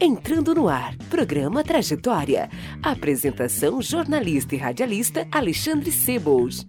Entrando no ar, programa Trajetória. Apresentação jornalista e radialista Alexandre Sebols.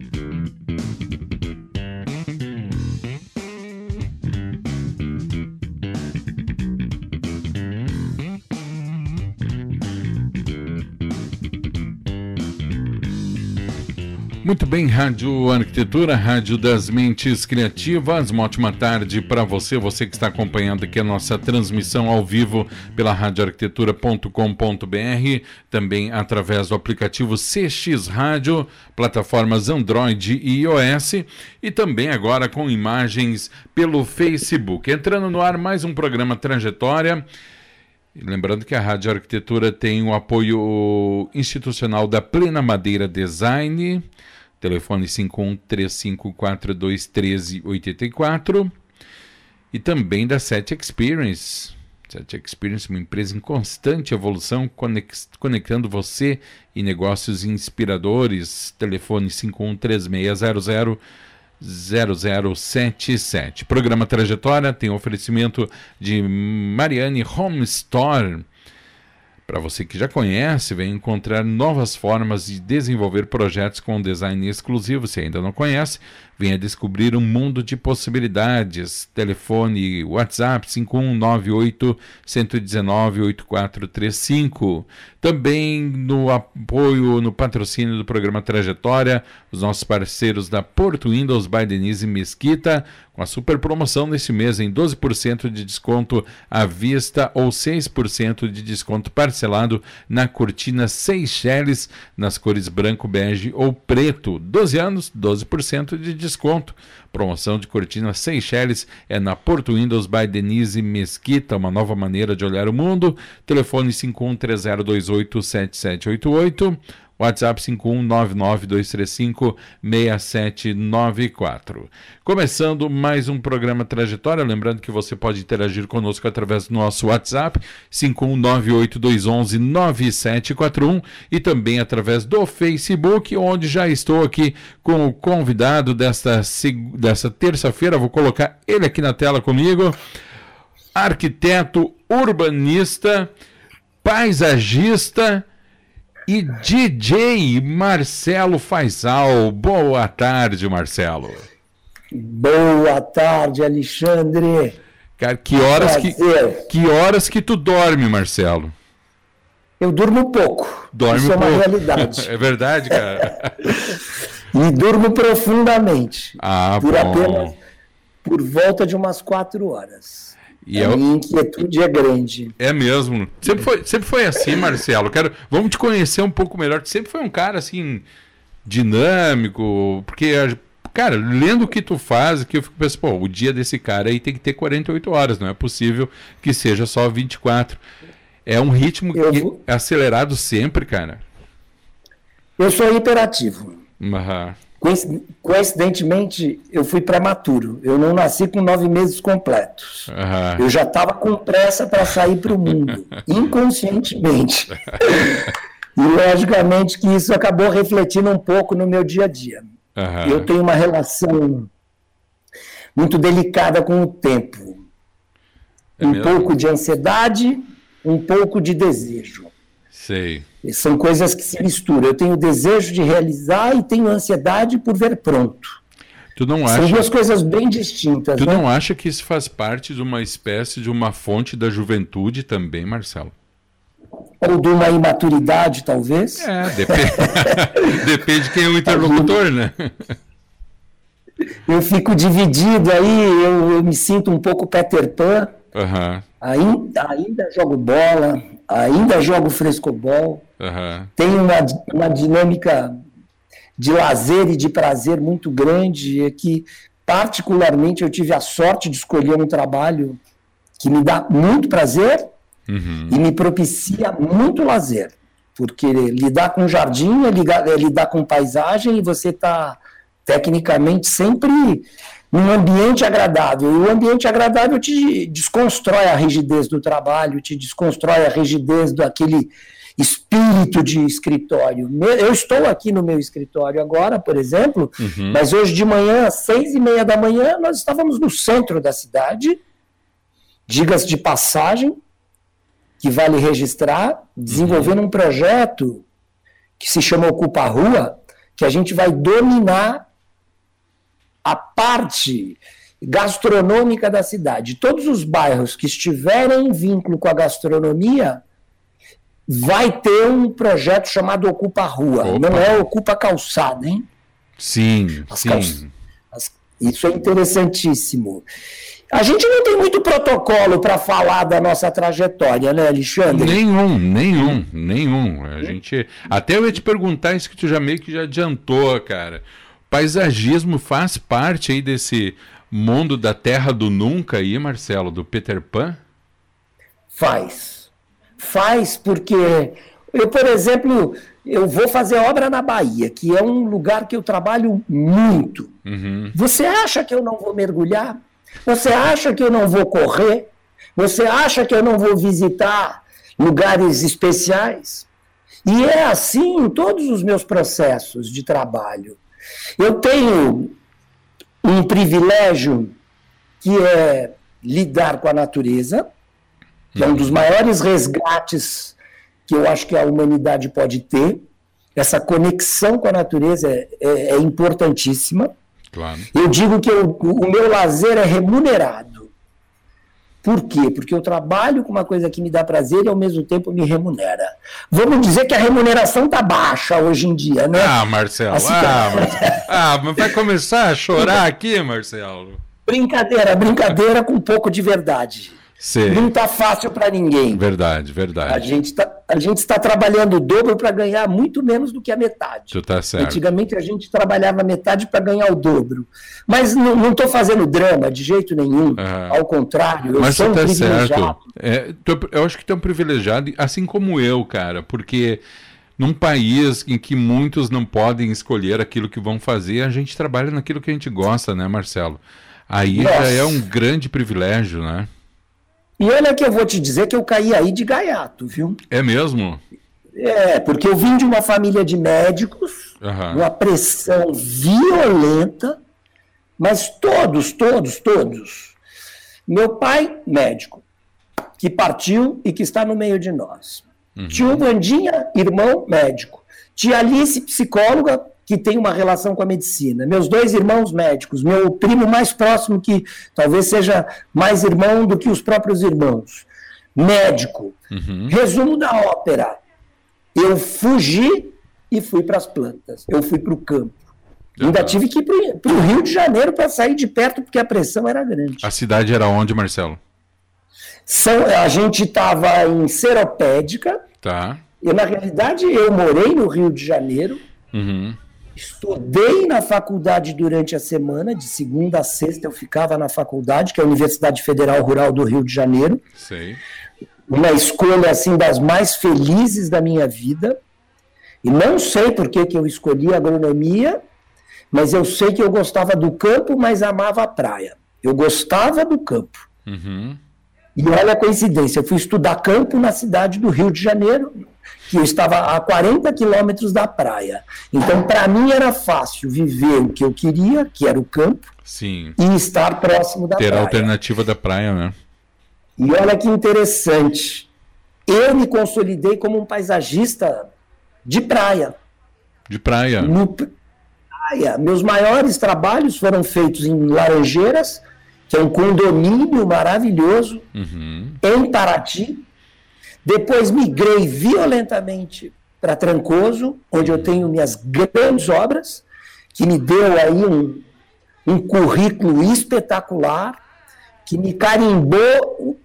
Muito bem, Rádio Arquitetura, Rádio das Mentes Criativas. Uma ótima tarde para você, você que está acompanhando aqui a nossa transmissão ao vivo pela radioarquitetura.com.br, também através do aplicativo CX Rádio, plataformas Android e iOS, e também agora com imagens pelo Facebook. Entrando no ar mais um programa Trajetória. Lembrando que a Rádio Arquitetura tem o apoio institucional da Plena Madeira Design, telefone 5135421384 e também da Set Experience. Set Experience, uma empresa em constante evolução, conectando você e negócios inspiradores. Telefone 513600 0077. Programa Trajetória tem oferecimento de Mariane Home Store para você que já conhece, vem encontrar novas formas de desenvolver projetos com design exclusivo. Se ainda não conhece, venha descobrir um mundo de possibilidades. Telefone WhatsApp 5198 119 8435. Também no apoio, no patrocínio do programa Trajetória, os nossos parceiros da Porto Windows by Denise Mesquita, com a super promoção nesse mês em 12% de desconto à vista ou 6% de desconto parcelado na cortina Seychelles nas cores branco, bege ou preto. 12 anos, 12% de desconto. Promoção de cortina Seychelles é na Porto Windows by Denise Mesquita, uma nova maneira de olhar o mundo. Telefone 5130287788 WhatsApp 51992356794. Começando mais um programa Trajetória, lembrando que você pode interagir conosco através do nosso WhatsApp 51982119741 e também através do Facebook, onde já estou aqui com o convidado desta, desta terça-feira, vou colocar ele aqui na tela comigo, arquiteto urbanista, paisagista, e DJ Marcelo Faisal. Boa tarde, Marcelo. Boa tarde, Alexandre. Cara, que horas que, que horas que tu dorme, Marcelo? Eu durmo pouco. Dorme Isso pouco. é uma realidade. é verdade, cara. e durmo profundamente. Ah, por bom. apenas por volta de umas quatro horas. E a eu... minha inquietude é grande. É mesmo. Sempre foi, sempre foi assim, Marcelo. Quero, vamos te conhecer um pouco melhor. Tu sempre foi um cara assim dinâmico, porque cara, lendo o que tu faz, que eu fico pensando, pô, o dia desse cara aí tem que ter 48 horas, não é possível que seja só 24. É um ritmo que- acelerado sempre, cara. Eu sou hiperativo. Aham. Coinci- Coincidentemente, eu fui prematuro. Eu não nasci com nove meses completos. Aham. Eu já estava com pressa para sair para o mundo, inconscientemente. e, logicamente, que isso acabou refletindo um pouco no meu dia a dia. Aham. Eu tenho uma relação muito delicada com o tempo. É um mesmo? pouco de ansiedade, um pouco de desejo. Sei. São coisas que se misturam. Eu tenho desejo de realizar e tenho ansiedade por ver pronto. Tu não São acha, duas coisas bem distintas. tu né? não acha que isso faz parte de uma espécie de uma fonte da juventude também, Marcelo? Ou de uma imaturidade, talvez. É, depende, depende de quem é o interlocutor, né? Eu fico dividido aí, eu, eu me sinto um pouco Peter Pan. Aham, Ainda, ainda jogo bola, ainda jogo frescobol. Aham. Tenho uma, uma dinâmica de lazer e de prazer muito grande, é que, particularmente, eu tive a sorte de escolher um trabalho que me dá muito prazer Uhum. e me propicia muito lazer. porque lidar com jardim é, ligar, é lidar com paisagem e você está tecnicamente sempre num ambiente agradável. E o ambiente agradável te desconstrói a rigidez do trabalho, te desconstrói a rigidez daquele espírito de escritório. Eu estou aqui no meu escritório agora, por exemplo, uhum. mas hoje de manhã, às seis e meia da manhã, nós estávamos no centro da cidade, digas de passagem, que vale registrar, desenvolvendo uhum. um projeto que se chama Ocupa Rua, que a gente vai dominar a parte gastronômica da cidade. Todos os bairros que estiverem em vínculo com a gastronomia vai ter um projeto chamado Ocupa Rua. Opa. Não é Ocupa Calçada, hein? Sim, As sim. As... Isso é interessantíssimo. A gente não tem muito protocolo para falar da nossa trajetória, né, Alexandre? Nenhum, nenhum, nenhum. A gente. Até eu ia te perguntar isso que tu já meio que já adiantou, cara. Paisagismo faz parte aí desse mundo da terra do nunca aí, Marcelo, do Peter Pan? Faz. Faz porque eu, por exemplo, eu vou fazer obra na Bahia, que é um lugar que eu trabalho muito. Uhum. Você acha que eu não vou mergulhar? Você acha que eu não vou correr? Você acha que eu não vou visitar lugares especiais? E é assim em todos os meus processos de trabalho. Eu tenho um privilégio que é lidar com a natureza, que é um dos maiores resgates que eu acho que a humanidade pode ter. Essa conexão com a natureza é, é, é importantíssima. Claro. Eu digo que eu, o meu lazer é remunerado. Por quê? Porque eu trabalho com uma coisa que me dá prazer e ao mesmo tempo me remunera. Vamos dizer que a remuneração está baixa hoje em dia, né? Ah, Marcelo. Assim, ah, Marcelo. ah, mas vai começar a chorar aqui, Marcelo. Brincadeira, brincadeira com um pouco de verdade. Sim. Não está fácil para ninguém. Verdade, verdade. A gente, tá, a gente está trabalhando o dobro para ganhar muito menos do que a metade. Tu tá certo. Antigamente a gente trabalhava metade para ganhar o dobro. Mas não estou fazendo drama de jeito nenhum. Uhum. Ao contrário, eu Mas sou um tá privilegiado. É, eu acho que tu é um privilegiado, assim como eu, cara, porque num país em que muitos não podem escolher aquilo que vão fazer, a gente trabalha naquilo que a gente gosta, né, Marcelo? Aí Nossa. já é um grande privilégio, né? E olha que eu vou te dizer que eu caí aí de gaiato, viu? É mesmo? É, porque eu vim de uma família de médicos, uhum. uma pressão violenta, mas todos, todos, todos. Meu pai, médico, que partiu e que está no meio de nós. Uhum. Tio Vandinha, irmão médico. Tia Alice, psicóloga, que tem uma relação com a medicina. Meus dois irmãos médicos, meu primo mais próximo, que talvez seja mais irmão do que os próprios irmãos, médico. Uhum. Resumo da ópera: eu fugi e fui para as plantas, eu fui para o campo. Uhum. Ainda tive que ir para o Rio de Janeiro para sair de perto, porque a pressão era grande. A cidade era onde, Marcelo? São, a gente estava em Seropédica. Tá. E, na realidade, eu morei no Rio de Janeiro. Uhum. Estudei na faculdade durante a semana, de segunda a sexta eu ficava na faculdade, que é a Universidade Federal Rural do Rio de Janeiro. Sei. Uma escolha assim das mais felizes da minha vida. E não sei por que, que eu escolhi agronomia, mas eu sei que eu gostava do campo, mas amava a praia. Eu gostava do campo. Uhum. E olha a coincidência, eu fui estudar campo na cidade do Rio de Janeiro, que eu estava a 40 quilômetros da praia. Então, para mim, era fácil viver o que eu queria, que era o campo, Sim. e estar próximo da Ter praia. Ter a alternativa da praia, né? E olha que interessante. Eu me consolidei como um paisagista de praia. De praia? No praia. Meus maiores trabalhos foram feitos em Laranjeiras, que é um condomínio maravilhoso, uhum. em Paraty, depois migrei violentamente para Trancoso, onde eu tenho minhas grandes obras, que me deu aí um, um currículo espetacular, que me carimbou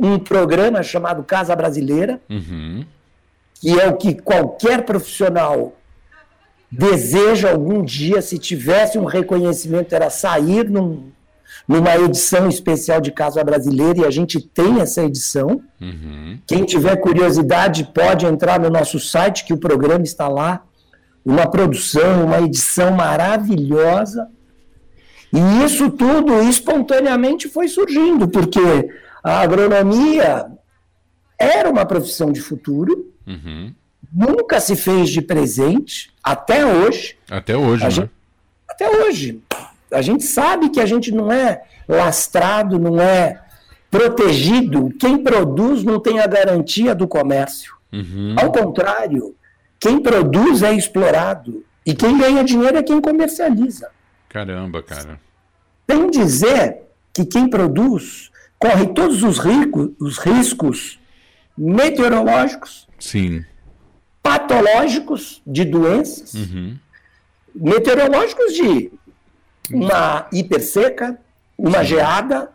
um programa chamado Casa Brasileira, uhum. que é o que qualquer profissional deseja algum dia, se tivesse um reconhecimento, era sair num, numa edição especial de Casa Brasileira, e a gente tem essa edição. Uhum. Quem tiver curiosidade pode entrar no nosso site, que o programa está lá. Uma produção, uma edição maravilhosa. E isso tudo espontaneamente foi surgindo, porque a agronomia era uma profissão de futuro, uhum. nunca se fez de presente, até hoje. Até hoje, né? Gente, até hoje. A gente sabe que a gente não é lastrado, não é protegido. Quem produz não tem a garantia do comércio. Uhum. Ao contrário, quem produz é explorado. E quem ganha dinheiro é quem comercializa. Caramba, cara. Tem dizer que quem produz corre todos os, ricos, os riscos meteorológicos, Sim. patológicos de doenças, uhum. meteorológicos de uma hiperseca, uma geada,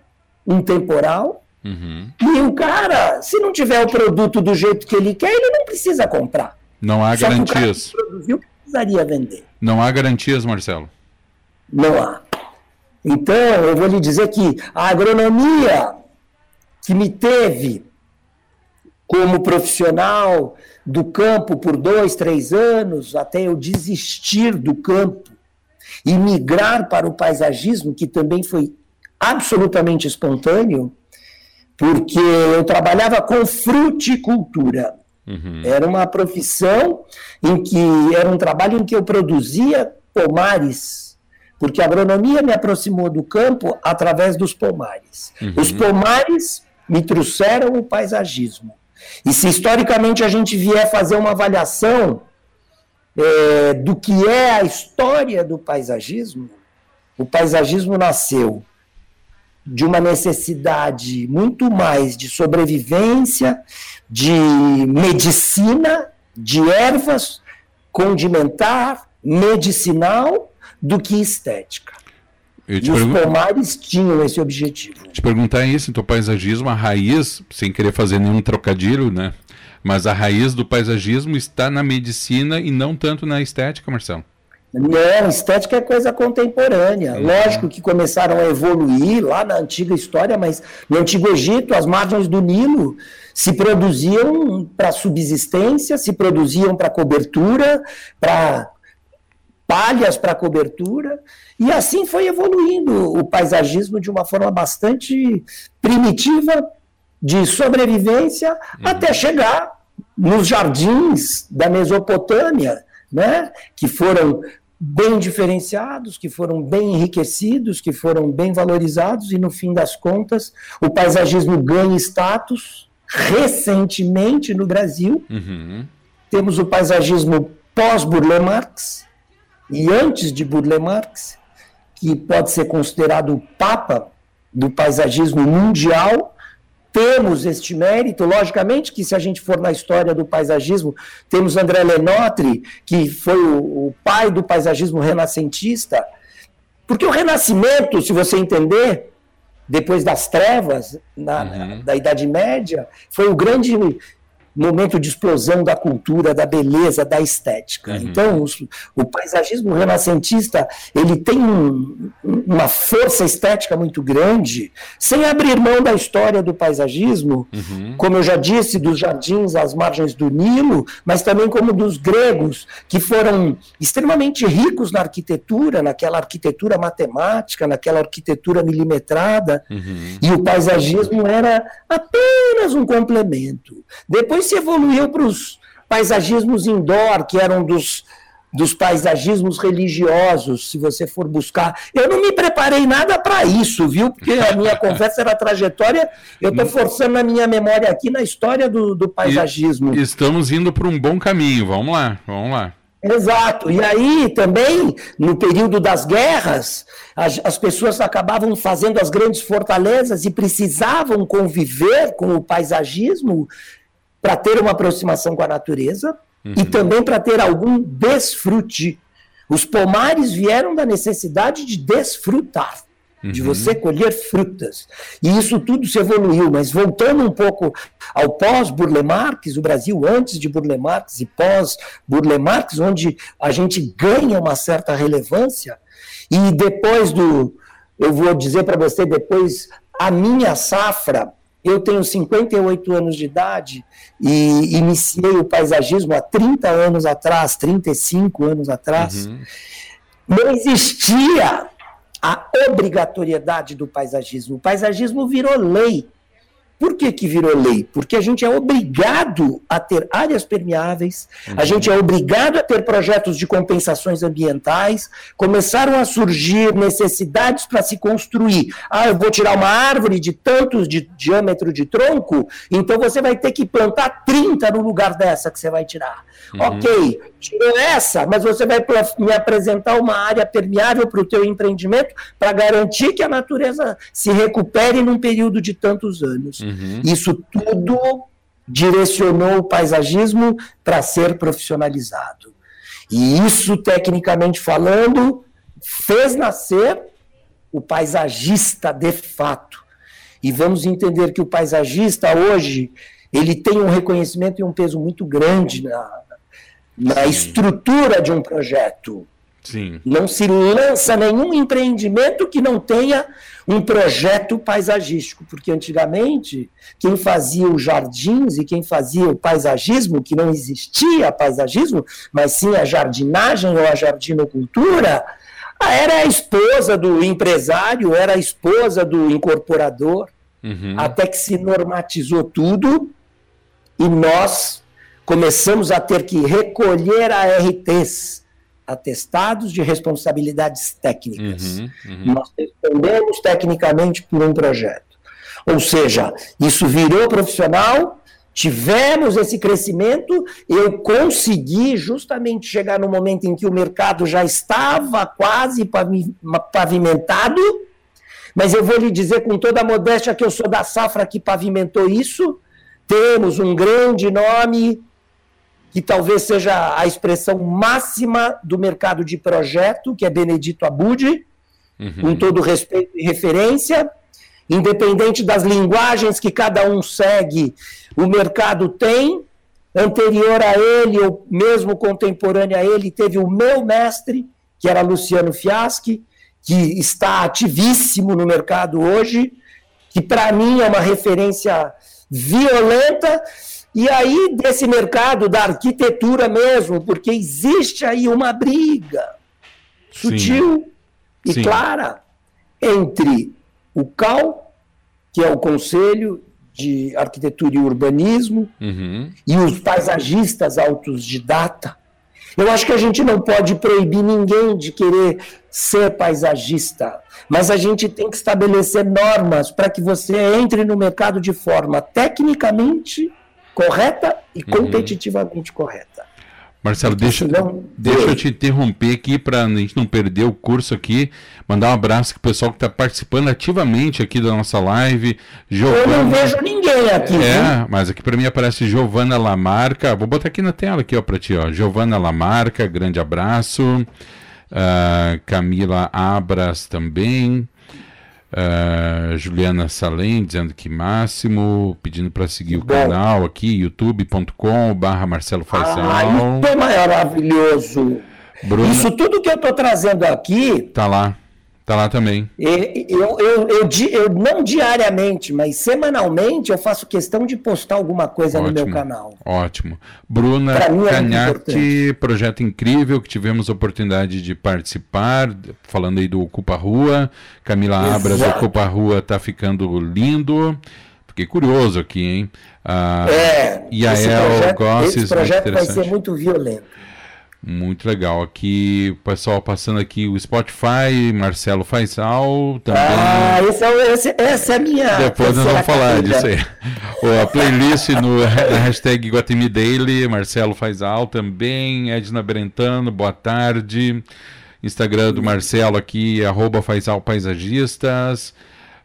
um temporal. Uhum. E o cara, se não tiver o produto do jeito que ele quer, ele não precisa comprar. Não há Só garantias. Que o cara produziu, precisaria vender. Não há garantias, Marcelo. Não há. Então, eu vou lhe dizer que a agronomia que me teve como profissional do campo por dois, três anos, até eu desistir do campo e migrar para o paisagismo, que também foi absolutamente espontâneo, porque eu trabalhava com fruticultura. Uhum. Era uma profissão em que era um trabalho em que eu produzia pomares, porque a agronomia me aproximou do campo através dos pomares. Uhum. Os pomares me trouxeram o paisagismo. E se historicamente a gente vier fazer uma avaliação é, do que é a história do paisagismo, o paisagismo nasceu de uma necessidade muito mais de sobrevivência, de medicina, de ervas, condimentar, medicinal, do que estética. e os pomares tinham esse objetivo. Te perguntar isso, então, paisagismo, a raiz, sem querer fazer nenhum trocadilho, né? Mas a raiz do paisagismo está na medicina e não tanto na estética, Marcelo. Não, estética é coisa contemporânea. Uhum. Lógico que começaram a evoluir lá na antiga história, mas no Antigo Egito, as margens do Nilo se produziam para subsistência, se produziam para cobertura, para palhas para cobertura, e assim foi evoluindo o paisagismo de uma forma bastante primitiva, de sobrevivência uhum. até chegar nos jardins da Mesopotâmia, né, que foram bem diferenciados, que foram bem enriquecidos, que foram bem valorizados e no fim das contas o paisagismo ganha status recentemente no Brasil. Uhum. Temos o paisagismo pós-Burle Marx e antes de Burle Marx, que pode ser considerado o papa do paisagismo mundial, temos este mérito, logicamente que se a gente for na história do paisagismo, temos André Lenotre, que foi o, o pai do paisagismo renascentista, porque o renascimento, se você entender, depois das trevas, na, uhum. da Idade Média, foi o grande momento de explosão da cultura, da beleza, da estética. Uhum. Então, os, o paisagismo renascentista ele tem um, uma força estética muito grande, sem abrir mão da história do paisagismo, uhum. como eu já disse, dos jardins às margens do Nilo, mas também como dos gregos, que foram extremamente ricos na arquitetura, naquela arquitetura matemática, naquela arquitetura milimetrada, uhum. e o paisagismo era apenas um complemento. Depois depois se evoluiu para os paisagismos indoor, que eram dos, dos paisagismos religiosos, se você for buscar. Eu não me preparei nada para isso, viu? Porque a minha conversa era trajetória, eu estou forçando a minha memória aqui na história do, do paisagismo. E estamos indo para um bom caminho, vamos lá, vamos lá. Exato. E aí também, no período das guerras, as, as, pessoas acabavam fazendo as grandes fortalezas e precisavam conviver com o paisagismo para ter uma aproximação com a natureza uhum. e também para ter algum desfrute. Os pomares vieram da necessidade de desfrutar, uhum. de você colher frutas. E isso tudo se evoluiu, mas voltando um pouco ao pós-Burle Marx, o Brasil antes de Burle Marx e pós-Burle Marx, onde a gente ganha uma certa relevância, e depois do, eu vou dizer para você depois, a minha safra, eu tenho 58 anos de idade e iniciei o paisagismo há 30 anos atrás, 35 anos atrás. Uhum. Não existia a obrigatoriedade do paisagismo. O paisagismo virou lei. Por que, que virou lei? Porque a gente é obrigado a ter áreas permeáveis, uhum. a gente é obrigado a ter projetos de compensações ambientais, começaram a surgir necessidades para se construir. Ah, eu vou tirar uma árvore de tantos de diâmetro de tronco, então você vai ter que plantar 30 no lugar dessa que você vai tirar. Uhum. Ok, tirou essa, mas você vai me apresentar uma área permeável para o teu empreendimento para garantir que a natureza se recupere num período de tantos anos. Uhum. Isso tudo direcionou o paisagismo para ser profissionalizado. E isso, tecnicamente falando, fez nascer o paisagista de fato. E vamos entender que o paisagista hoje ele tem um reconhecimento e um peso muito grande na, na estrutura de um projeto. Sim. Não se lança nenhum empreendimento que não tenha um projeto paisagístico, porque antigamente quem fazia os jardins e quem fazia o paisagismo, que não existia paisagismo, mas sim a jardinagem ou a jardinocultura, era a esposa do empresário, era a esposa do incorporador, uhum. até que se normatizou tudo e nós começamos a ter que recolher ARTs, atestados de responsabilidades técnicas. Uhum, uhum. Nós respondemos tecnicamente por um projeto. Ou seja, isso virou profissional, tivemos esse crescimento, eu consegui justamente chegar no momento em que o mercado já estava quase pavimentado, mas eu vou lhe dizer com toda a modéstia que eu sou da safra que pavimentou isso. Temos um grande nome que talvez seja a expressão máxima do mercado de projeto, que é Benedito Abud, uhum. com todo respeito e referência, independente das linguagens que cada um segue, o mercado tem. Anterior a ele, ou mesmo contemporâneo a ele, teve o meu mestre, que era Luciano Fiaschi, que está ativíssimo no mercado hoje, que para mim é uma referência violenta e aí, desse mercado da arquitetura mesmo, porque existe aí uma briga sutil Sim. e Sim. clara entre o CAL, que é o Conselho de Arquitetura e Urbanismo, uhum. e os paisagistas autodidata. Eu acho que a gente não pode proibir ninguém de querer ser paisagista, mas a gente tem que estabelecer normas para que você entre no mercado de forma tecnicamente correta e uhum. competitivamente correta. Marcelo, deixa, deixa eu te interromper aqui para a gente não perder o curso aqui. Mandar um abraço para o pessoal que está participando ativamente aqui da nossa live. Giovana, eu não vejo ninguém aqui. É, mas aqui para mim aparece Giovana Lamarca. Vou botar aqui na tela aqui para ti, ó. Giovana Lamarca, grande abraço. Uh, Camila Abras também. Uh, Juliana Salem dizendo que máximo, pedindo para seguir o canal aqui, youtube.com barra Marcelo Faisal. Ah, isso é maravilhoso. Bruna... Isso tudo que eu estou trazendo aqui. Tá lá. Tá lá também. Eu, eu, eu, eu, eu, não diariamente, mas semanalmente eu faço questão de postar alguma coisa ótimo, no meu canal. Ótimo. Bruna é Canharte, projeto incrível que tivemos oportunidade de participar, falando aí do Ocupa Rua. Camila Exato. Abras, Ocupa Rua tá ficando lindo. Fiquei curioso aqui, hein? Ah, é, e a El Gosses, esse projeto vai ser muito violento. Muito legal. Aqui, o pessoal passando aqui o Spotify, Marcelo Faisal também. Ah, esse é, esse, essa é a minha. Depois nós vamos falar disso aí. a playlist no, na hashtag Guatemi Daily, Marcelo Faisal também, Edna Brentano, boa tarde. Instagram do Marcelo aqui, arroba Faisal Paisagistas.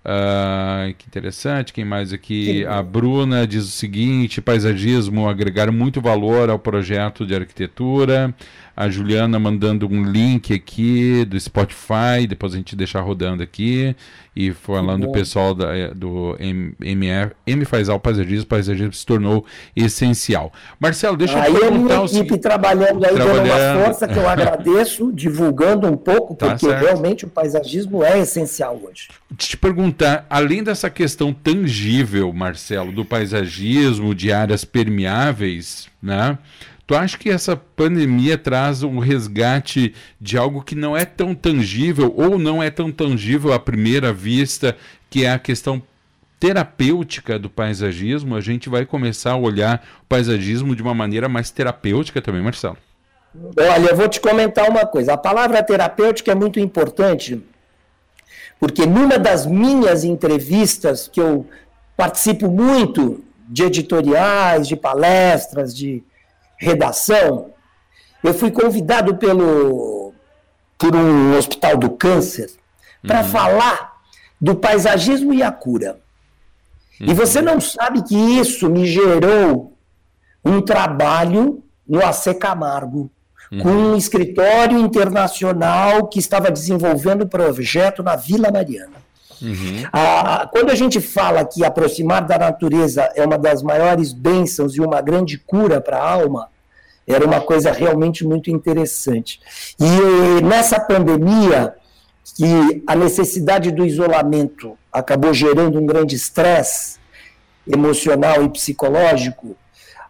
Uh, que interessante. Quem mais aqui? A Bruna diz o seguinte: paisagismo agregar muito valor ao projeto de arquitetura. A Juliana mandando um link aqui do Spotify, depois a gente deixar rodando aqui. E falando do pessoal da, eh, do MF, M faz ao paisagismo, o paisagismo se tornou essencial. Marcelo, deixa aí eu perguntar. Aí a minha equipe trabalhando aí, trabalhando... dando uma força que eu agradeço, divulgando um pouco, tá porque certo. realmente o paisagismo é essencial hoje. Te perguntar, além dessa questão tangível, Marcelo, do paisagismo, de áreas permeáveis, né? Tu acha que essa pandemia traz um resgate de algo que não é tão tangível ou não é tão tangível à primeira vista, que é a questão terapêutica do paisagismo? A gente vai começar a olhar o paisagismo de uma maneira mais terapêutica também, Marcelo. Olha, eu vou te comentar uma coisa. A palavra terapêutica é muito importante, porque numa das minhas entrevistas, que eu participo muito de editoriais, de palestras, de redação, eu fui convidado pelo, por um hospital do câncer para uhum. falar do paisagismo e a cura. Uhum. E você não sabe que isso me gerou um trabalho no AC Camargo, uhum. com um escritório internacional que estava desenvolvendo o projeto na Vila Mariana. Uhum. Ah, quando a gente fala que aproximar da natureza é uma das maiores bênçãos e uma grande cura para a alma, era uma coisa realmente muito interessante. E nessa pandemia, que a necessidade do isolamento acabou gerando um grande estresse emocional e psicológico,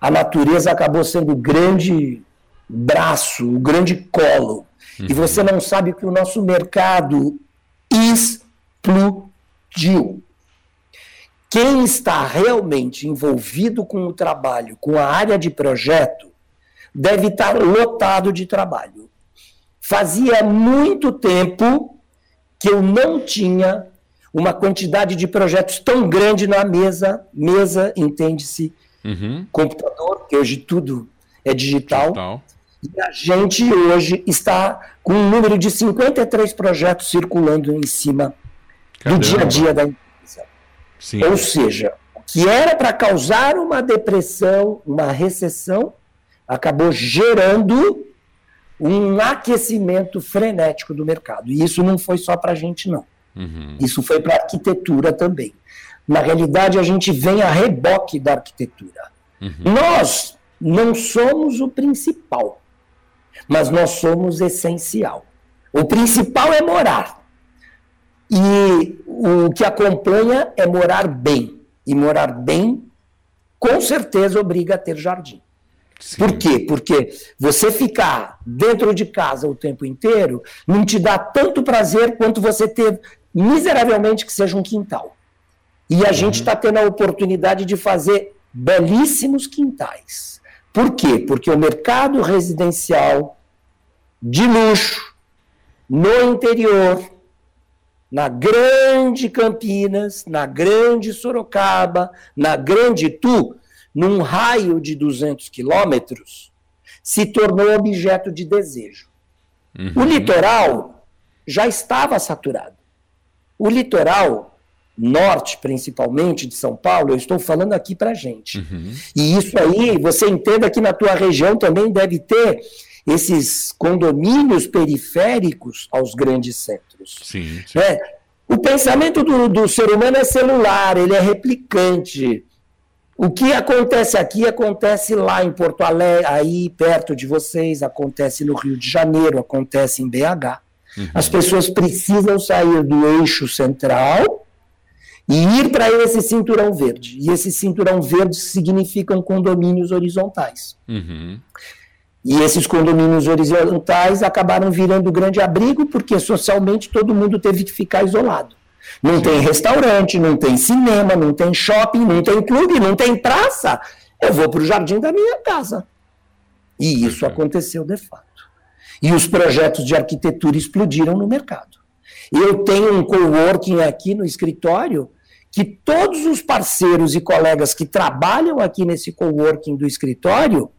a natureza acabou sendo o grande braço, o grande colo. Uhum. E você não sabe que o nosso mercado explodiu. Quem está realmente envolvido com o trabalho, com a área de projeto, deve estar lotado de trabalho. Fazia muito tempo que eu não tinha uma quantidade de projetos tão grande na mesa. Mesa, entende-se, uhum. computador, que hoje tudo é digital. digital. E a gente hoje está com um número de 53 projetos circulando em cima Caramba. do dia a dia da empresa. Sim. Ou seja, o que era para causar uma depressão, uma recessão, acabou gerando um aquecimento frenético do mercado. E isso não foi só para a gente, não. Uhum. Isso foi para a arquitetura também. Na realidade, a gente vem a reboque da arquitetura. Uhum. Nós não somos o principal mas nós somos essencial. O principal é morar. E o que acompanha é morar bem. E morar bem, com certeza, obriga a ter jardim. Sim. Por quê? Porque você ficar dentro de casa o tempo inteiro não te dá tanto prazer quanto você ter miseravelmente que seja um quintal. E a uhum. gente está tendo a oportunidade de fazer belíssimos quintais. Por quê? Porque o mercado residencial de luxo no interior, na grande Campinas, na grande Sorocaba, na grande Tu, num raio de 200 quilômetros, se tornou objeto de desejo. Uhum. O litoral já estava saturado. O litoral norte, principalmente de São Paulo, eu estou falando aqui para gente. Uhum. E isso aí, você entenda que na tua região também deve ter esses condomínios periféricos aos grandes centros. Sim, sim. É, o pensamento do, do ser humano é celular, ele é replicante. O que acontece aqui acontece lá em Porto Alegre, aí perto de vocês, acontece no Rio de Janeiro, acontece em BH. Uhum. As pessoas precisam sair do eixo central e ir para esse cinturão verde. E esse cinturão verde significam condomínios horizontais. Uhum. E esses condomínios horizontais acabaram virando grande abrigo, porque socialmente todo mundo teve que ficar isolado. Não tem restaurante, não tem cinema, não tem shopping, não tem clube, não tem praça. Eu vou para o jardim da minha casa. E isso aconteceu de fato. E os projetos de arquitetura explodiram no mercado. Eu tenho um coworking aqui no escritório que todos os parceiros e colegas que trabalham aqui nesse coworking do escritório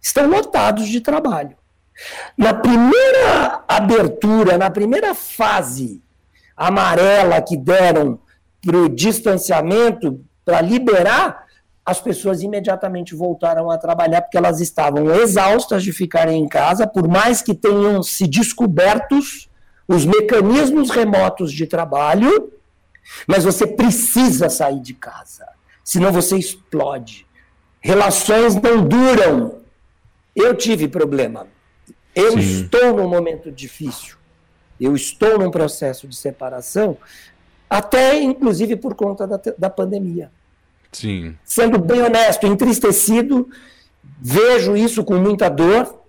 estão lotados de trabalho. Na primeira abertura, na primeira fase amarela que deram para o distanciamento, para liberar, as pessoas imediatamente voltaram a trabalhar porque elas estavam exaustas de ficarem em casa, por mais que tenham se descobertos os mecanismos remotos de trabalho, mas você precisa sair de casa, senão você explode. Relações não duram. Eu tive problema. Eu Sim. estou num momento difícil. Eu estou num processo de separação, até inclusive por conta da, da pandemia. Sim. Sendo bem honesto, entristecido, vejo isso com muita dor,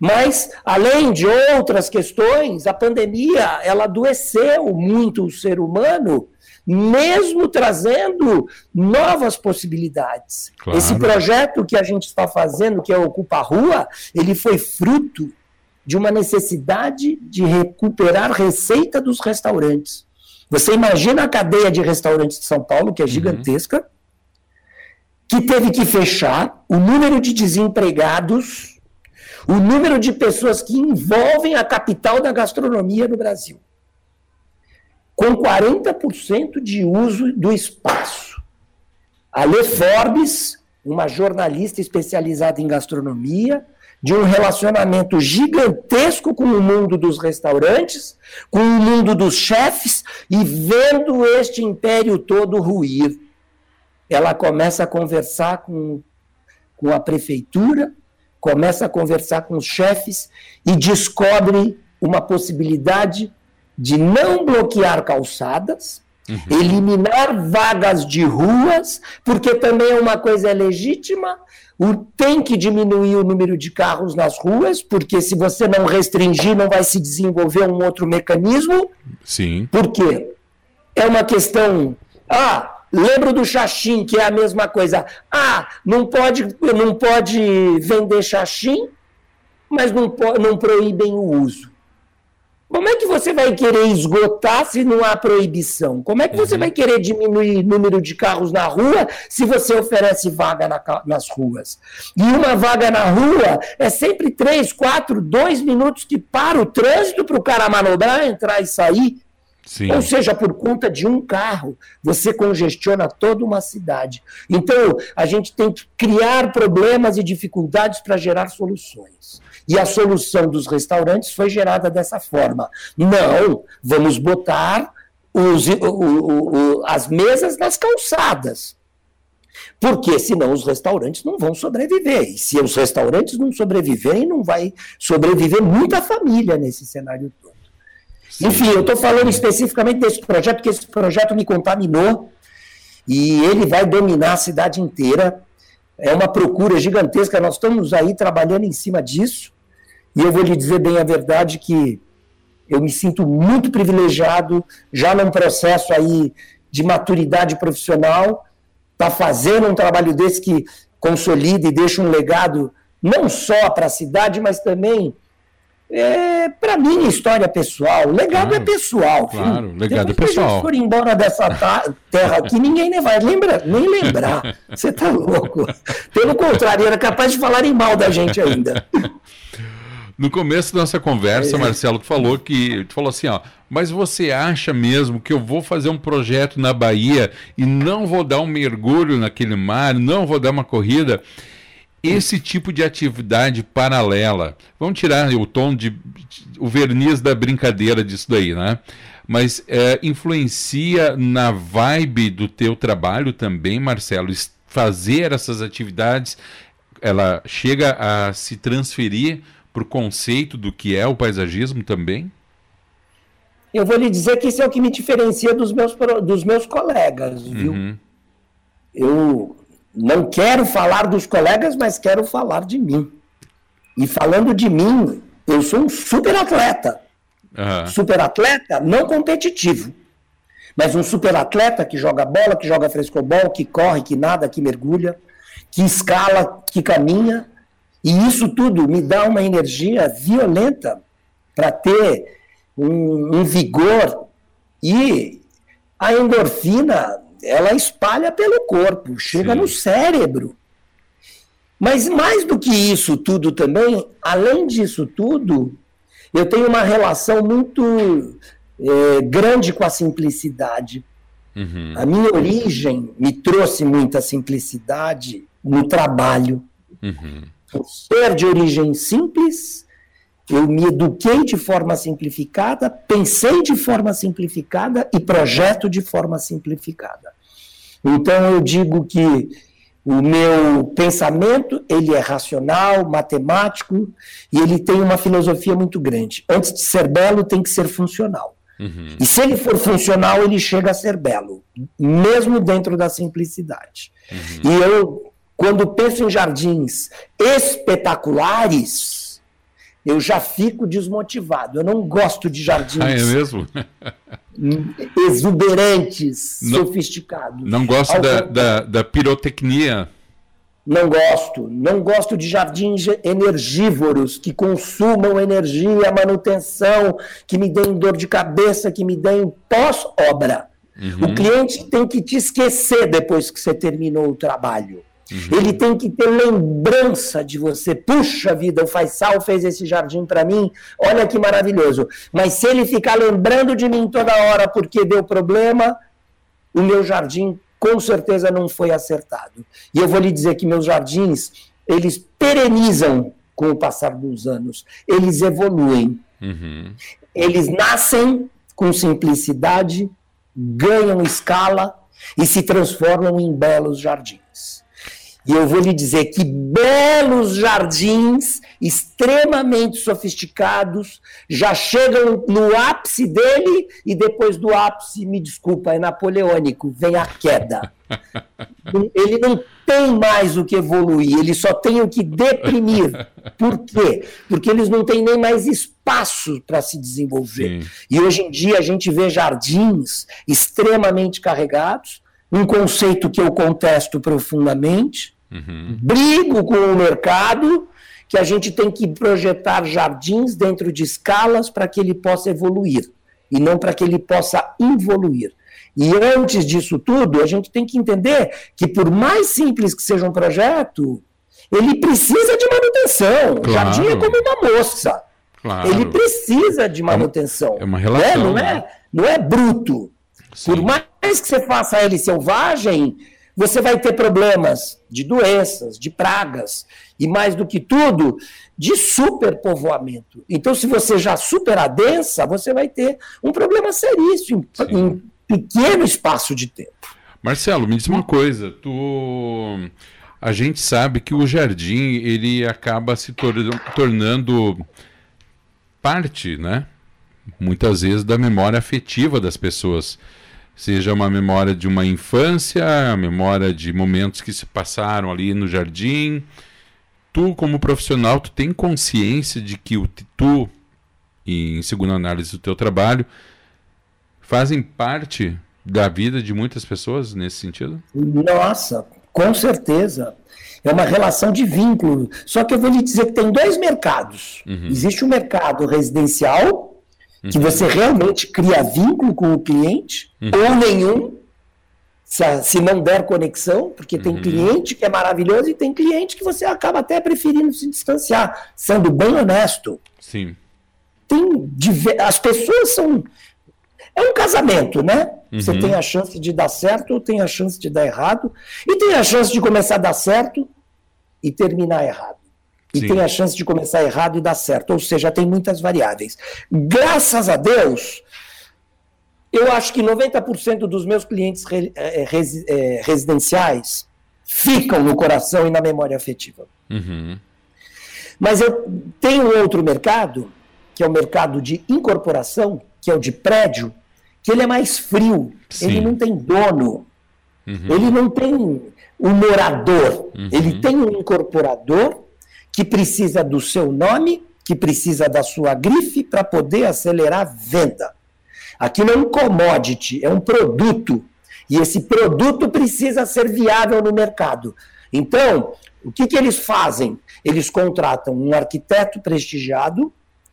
mas além de outras questões, a pandemia ela adoeceu muito o ser humano, mesmo trazendo novas possibilidades. Claro. Esse projeto que a gente está fazendo, que é Ocupa a Rua, ele foi fruto de uma necessidade de recuperar receita dos restaurantes. Você imagina a cadeia de restaurantes de São Paulo, que é uhum. gigantesca, uhum. que teve que fechar, o número de desempregados, o número de pessoas que envolvem a capital da gastronomia no Brasil, com 40% de uso do espaço. A Le Forbes, uma jornalista especializada em gastronomia, de um relacionamento gigantesco com o mundo dos restaurantes, com o mundo dos chefes, e vendo este império todo ruir. Ela começa a conversar com, com a prefeitura, começa a conversar com os chefes e descobre uma possibilidade de não bloquear calçadas, Uhum. Eliminar vagas de ruas, porque também é uma coisa legítima, o, tem que diminuir o número de carros nas ruas, porque se você não restringir, não vai se desenvolver um outro mecanismo. Sim. Por quê? É uma questão. Ah, lembro do xaxim, que é a mesma coisa. Ah, não pode, não pode vender xaxim, mas não, não proíbem o uso. Como é que você vai querer esgotar se não há proibição? Como é que você uhum. vai querer diminuir o número de carros na rua se você oferece vaga na, nas ruas? E uma vaga na rua é sempre três, quatro, dois minutos que para o trânsito para o cara manobrar, entrar e sair. Sim. Ou seja, por conta de um carro, você congestiona toda uma cidade. Então, a gente tem que criar problemas e dificuldades para gerar soluções. E a solução dos restaurantes foi gerada dessa forma. Não, vamos botar os, o, o, o, as mesas nas calçadas. Porque senão os restaurantes não vão sobreviver. E se os restaurantes não sobreviverem, não vai sobreviver muita família nesse cenário todo. Sim. Enfim, eu estou falando especificamente desse projeto, porque esse projeto me contaminou e ele vai dominar a cidade inteira. É uma procura gigantesca, nós estamos aí trabalhando em cima disso. E eu vou lhe dizer bem a verdade que eu me sinto muito privilegiado, já num processo aí de maturidade profissional, para tá fazendo um trabalho desse que consolida e deixa um legado não só para a cidade, mas também é, para minha história pessoal. Legado é claro, é pessoal. Claro, filho. legado Depois é pessoal. Se a gente for embora dessa terra aqui, ninguém nem vai lembra, nem lembrar. Você tá louco. Pelo contrário, era capaz de falarem mal da gente ainda. No começo da nossa conversa, é. Marcelo, tu falou que falou assim, ó, mas você acha mesmo que eu vou fazer um projeto na Bahia e não vou dar um mergulho naquele mar, não vou dar uma corrida? Esse tipo de atividade paralela, vamos tirar o tom de o verniz da brincadeira disso daí, né? Mas é, influencia na vibe do teu trabalho também, Marcelo, fazer essas atividades, ela chega a se transferir para o conceito do que é o paisagismo também? Eu vou lhe dizer que isso é o que me diferencia dos meus, dos meus colegas, viu? Uhum. Eu não quero falar dos colegas, mas quero falar de mim. E falando de mim, eu sou um super atleta. Uhum. Super atleta não competitivo. Mas um super atleta que joga bola, que joga frescobol, que corre, que nada, que mergulha, que escala, que caminha e isso tudo me dá uma energia violenta para ter um, um, vigor. E a endorfina, ela espalha pelo corpo, chega Sim. no cérebro. Mas mais do que isso tudo também, além disso tudo, eu tenho uma relação muito é, grande com a simplicidade. Uhum. A minha origem me trouxe muita simplicidade no trabalho. Uhum. Por ser de origem simples, eu me eduquei de forma simplificada, pensei de forma simplificada e projeto de forma simplificada. Então eu digo que o meu pensamento ele é racional, matemático e ele tem uma filosofia muito grande. Antes de ser belo, tem que ser funcional. Uhum. E se ele for funcional, ele chega a ser belo, mesmo dentro da simplicidade. Uhum. E eu, quando penso em jardins espetaculares, eu já fico desmotivado. Eu não gosto de jardins. Ah, é mesmo? exuberantes, não, sofisticados. Não gosto da, da, da, pirotecnia. Não gosto. Não gosto de jardins energívoros que consumam energia, manutenção, que me deem dor de cabeça, que me deem pós-obra. Uhum. O cliente tem que te esquecer depois que você terminou o trabalho. Uhum. Ele tem que ter lembrança de você. Puxa vida, o Faisal fez esse jardim para mim, olha que maravilhoso. Mas se ele ficar lembrando de mim toda hora porque deu problema, o meu jardim com certeza não foi acertado. E eu vou lhe dizer que meus jardins, eles perenizam com o passar dos anos, eles evoluem. Uhum. Eles nascem com simplicidade, ganham escala e se transformam em belos jardins. E eu vou lhe dizer que belos jardins, extremamente sofisticados, já chegam no ápice dele e depois do ápice, me desculpa, é napoleônico, vem a queda. Ele não tem mais o que evoluir, ele só tem o que deprimir. Por quê? Porque eles não têm nem mais espaço para se desenvolver. Sim. E hoje em dia a gente vê jardins extremamente carregados, um conceito que eu contesto profundamente, Uhum. Brigo com o mercado que a gente tem que projetar jardins dentro de escalas para que ele possa evoluir e não para que ele possa evoluir. E antes disso tudo, a gente tem que entender que, por mais simples que seja um projeto, ele precisa de manutenção. Claro. Jardim é como uma moça. Claro. Ele precisa de manutenção. É uma, é uma relação. É, não, é, não é bruto. Sim. Por mais que você faça ele selvagem, você vai ter problemas de doenças, de pragas e, mais do que tudo, de superpovoamento. Então, se você já supera a densa, você vai ter um problema seríssimo em, em pequeno espaço de tempo. Marcelo, me diz uma coisa. Tu... A gente sabe que o jardim ele acaba se tor tornando parte, né? Muitas vezes da memória afetiva das pessoas seja uma memória de uma infância, a memória de momentos que se passaram ali no jardim. Tu, como profissional, tu tem consciência de que o tu, e em segunda análise do teu trabalho, fazem parte da vida de muitas pessoas nesse sentido? Nossa, com certeza. É uma relação de vínculo. Só que eu vou lhe dizer que tem dois mercados. Uhum. Existe o mercado residencial que você realmente cria vínculo com o cliente, uhum. ou nenhum, se, se, não der conexão, porque tem uhum. cliente que é maravilhoso e tem cliente que você acaba até preferindo se distanciar, sendo bem honesto. Sim. Tem as pessoas são é um casamento, né? Uhum. Você tem a chance de dar certo ou tem a chance de dar errado, e tem a chance de começar a dar certo e terminar errado e Sim. tem a chance de começar errado e dar certo. Ou seja, tem muitas variáveis. Graças a Deus, eu acho que 90% dos meus clientes re, é, res, é, residenciais ficam no coração e na memória afetiva. Uhum. Mas eu tenho outro mercado, que é o mercado de incorporação, que é o de prédio, que ele é mais frio, Sim. ele não tem dono, uhum. ele não tem um morador, uhum. ele tem um incorporador que precisa do seu nome, que precisa da sua grife para poder acelerar a venda. Aquilo é um commodity, é um produto. E esse produto precisa ser viável no mercado. Então, o que, que eles fazem? Eles contratam um arquiteto prestigiado,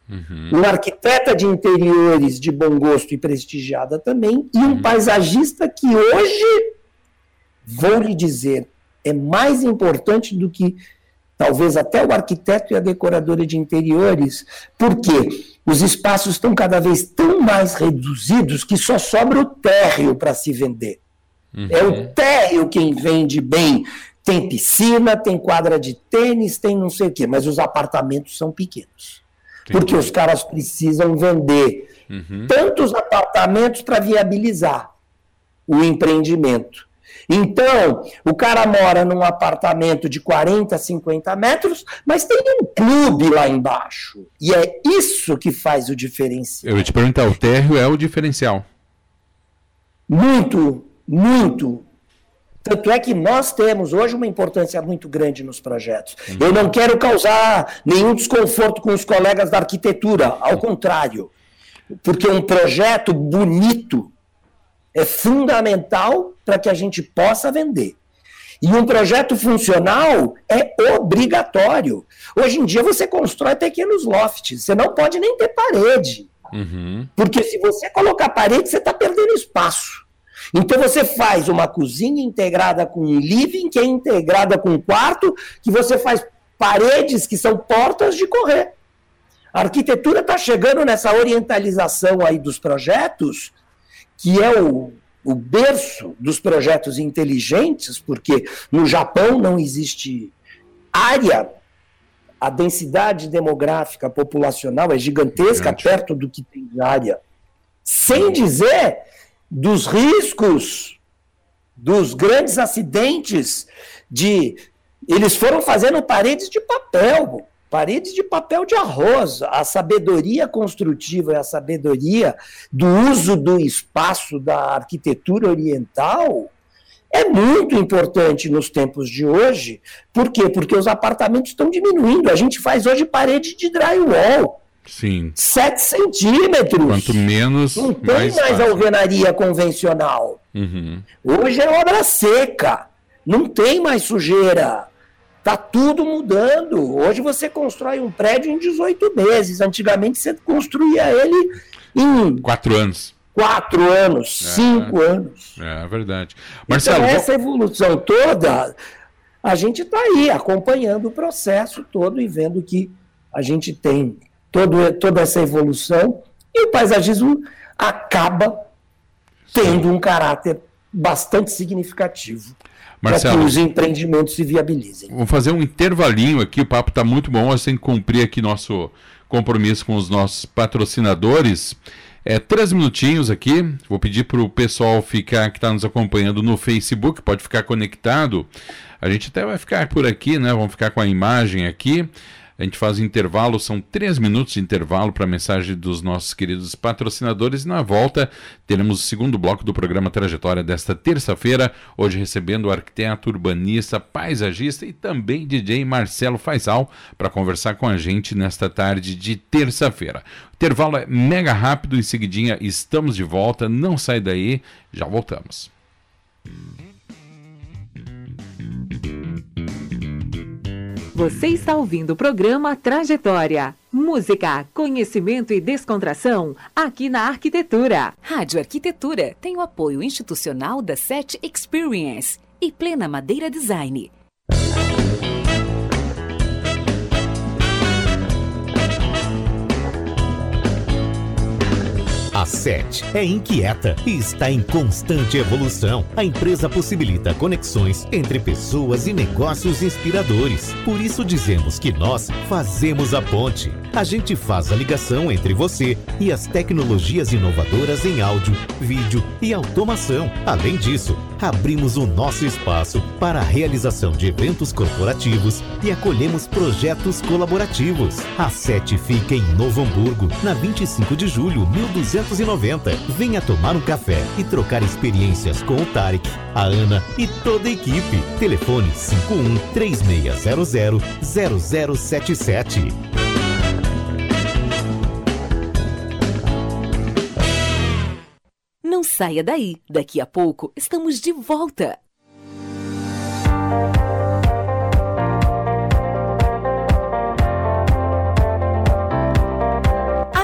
uhum. um arquiteta de interiores de bom gosto e prestigiada também, e um uhum. paisagista que hoje, vou lhe dizer, é mais importante do que talvez até o arquiteto e a decoradora de interiores. Por quê? os espaços estão cada vez tão mais reduzidos que só sobra o térreo para se vender. Uhum. É o térreo quem vende bem. Tem piscina, tem quadra de tênis, tem não sei o quê, mas os apartamentos são pequenos. Entendi. Porque os caras precisam vender uhum. tantos apartamentos para viabilizar o empreendimento. Então, o cara mora num apartamento de 40, 50 metros, mas tem um clube lá embaixo. E é isso que faz o diferencial. Eu ia te perguntar, o térreo é o diferencial? Muito, muito. Tanto é que nós temos hoje uma importância muito grande nos projetos. Uhum. Eu não quero causar nenhum desconforto com os colegas da arquitetura, ao contrário. Porque um projeto bonito é fundamental para que a gente possa vender. E um projeto funcional é obrigatório. Hoje em dia você constrói pequenos lofts, você não pode nem ter parede. Uhum. Porque se você colocar parede, você está perdendo espaço. Então você faz uma cozinha integrada com um living, que é integrada com um quarto, que você faz paredes que são portas de correr. A arquitetura está chegando nessa orientalização aí dos projetos, que é o, o berço dos projetos inteligentes, porque no Japão não existe área, a densidade demográfica populacional é gigantesca Gigante. perto do que tem de área. Sem dizer dos riscos, dos grandes acidentes, de. Eles foram fazendo paredes de papel paredes de papel de arroz. A sabedoria construtiva e a sabedoria do uso do espaço da arquitetura oriental é muito importante nos tempos de hoje. Por quê? Porque os apartamentos estão diminuindo. A gente faz hoje parede de drywall. Sim. 7 centímetros. Quanto menos. Não tem mais, mais alvenaria convencional. Uhum. Hoje é obra seca. Não tem mais sujeira. Está tudo mudando. Hoje você constrói um prédio em 18 meses. Antigamente você construía ele em. Quatro anos. Quatro anos, é, cinco anos. É verdade. Então, Marcelo, então, essa evolução toda, a gente está aí acompanhando o processo todo e vendo que a gente tem todo, toda essa evolução e o paisagismo acaba tendo um caráter bastante significativo para que os empreendimentos se viabilizem. Vamos fazer um intervalinho aqui, o papo está muito bom, a gente tem que cumprir aqui nosso compromisso com os nossos patrocinadores. É, três minutinhos aqui, vou pedir para o pessoal ficar que está nos acompanhando no Facebook, pode ficar conectado. A gente até vai ficar por aqui, né? Vamos ficar com a imagem aqui. A gente faz intervalo, são três minutos de intervalo para a mensagem dos nossos queridos patrocinadores. E na volta teremos o segundo bloco do programa Trajetória desta terça-feira. Hoje recebendo o arquiteto, urbanista, paisagista e também DJ Marcelo Faisal para conversar com a gente nesta tarde de terça-feira. O intervalo é mega rápido, em seguidinha estamos de volta. Não sai daí, já voltamos. Você está ouvindo o programa Trajetória. Música, conhecimento e descontração aqui na Arquitetura. Rádio Arquitetura tem o apoio institucional da SET Experience e Plena Madeira Design. A SET é inquieta e está em constante evolução. A empresa possibilita conexões entre pessoas e negócios inspiradores. Por isso dizemos que nós fazemos a ponte. A gente faz a ligação entre você e as tecnologias inovadoras em áudio, vídeo e automação. Além disso, abrimos o nosso espaço para a realização de eventos corporativos e acolhemos projetos colaborativos. A SET fica em Novo Hamburgo, na 25 de julho, 1200 290. Venha tomar um café e trocar experiências com o Tarek, a Ana e toda a equipe. Telefone 51 3600 0077. Não saia daí. Daqui a pouco estamos de volta.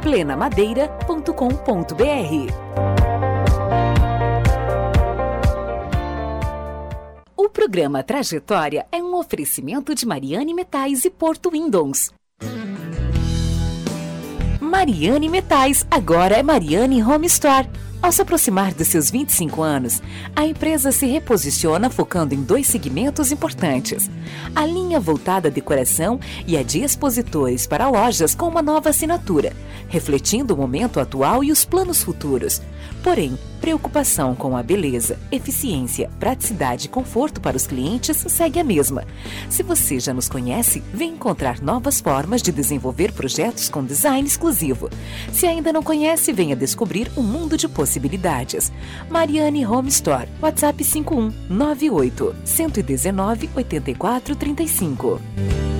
plenamadeira.com.br. O programa Trajetória é um oferecimento de Mariane Metais e Porto Windows. Mariane Metais, agora é Mariane Home Store. Ao se aproximar dos seus 25 anos, a empresa se reposiciona focando em dois segmentos importantes: a linha voltada à decoração e a de expositores para lojas com uma nova assinatura, refletindo o momento atual e os planos futuros. Porém, preocupação com a beleza, eficiência, praticidade e conforto para os clientes segue a mesma. Se você já nos conhece, vem encontrar novas formas de desenvolver projetos com design exclusivo. Se ainda não conhece, venha descobrir um mundo de possibilidades. Mariane Home Store, WhatsApp 51 98 119 84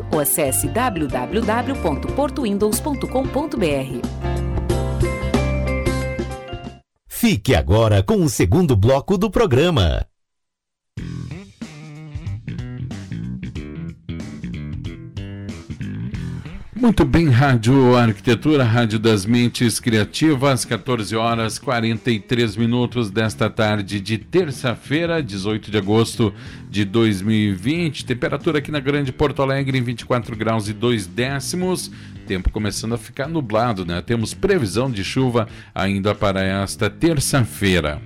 ou acesse www.portowindows.com.br. Fique agora com o segundo bloco do programa. Muito bem, Rádio Arquitetura, Rádio das Mentes Criativas, 14 horas 43 minutos desta tarde de terça-feira, 18 de agosto de 2020. Temperatura aqui na Grande Porto Alegre em 24 graus e 2 décimos. Tempo começando a ficar nublado, né? Temos previsão de chuva ainda para esta terça-feira.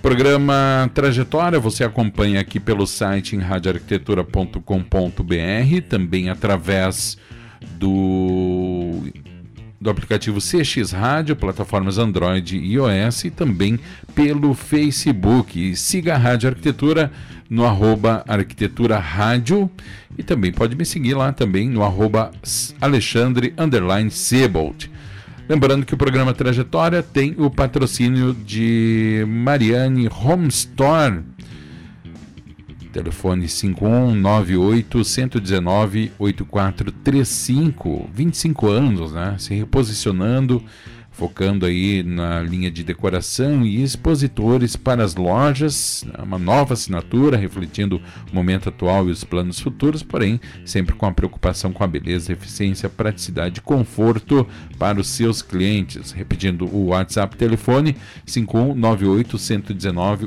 Programa Trajetória você acompanha aqui pelo site em radioarquitetura.com.br, também através do, do aplicativo CX Rádio, plataformas Android e iOS e também pelo Facebook. Siga a Rádio Arquitetura no arroba Arquitetura Rádio e também pode me seguir lá também no arroba Alexandre Sebold. Lembrando que o programa Trajetória tem o patrocínio de Mariane Home Store Telefone 5198 119 8435. 25 anos, né? Se reposicionando, focando aí na linha de decoração e expositores para as lojas, né? uma nova assinatura refletindo o momento atual e os planos futuros, porém sempre com a preocupação com a beleza, eficiência, praticidade e conforto para os seus clientes. Repetindo o WhatsApp telefone 5198 119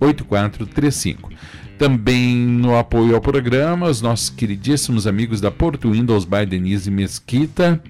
8435. Também no apoio ao programa, os nossos queridíssimos amigos da Porto Windows by Denise Mesquita.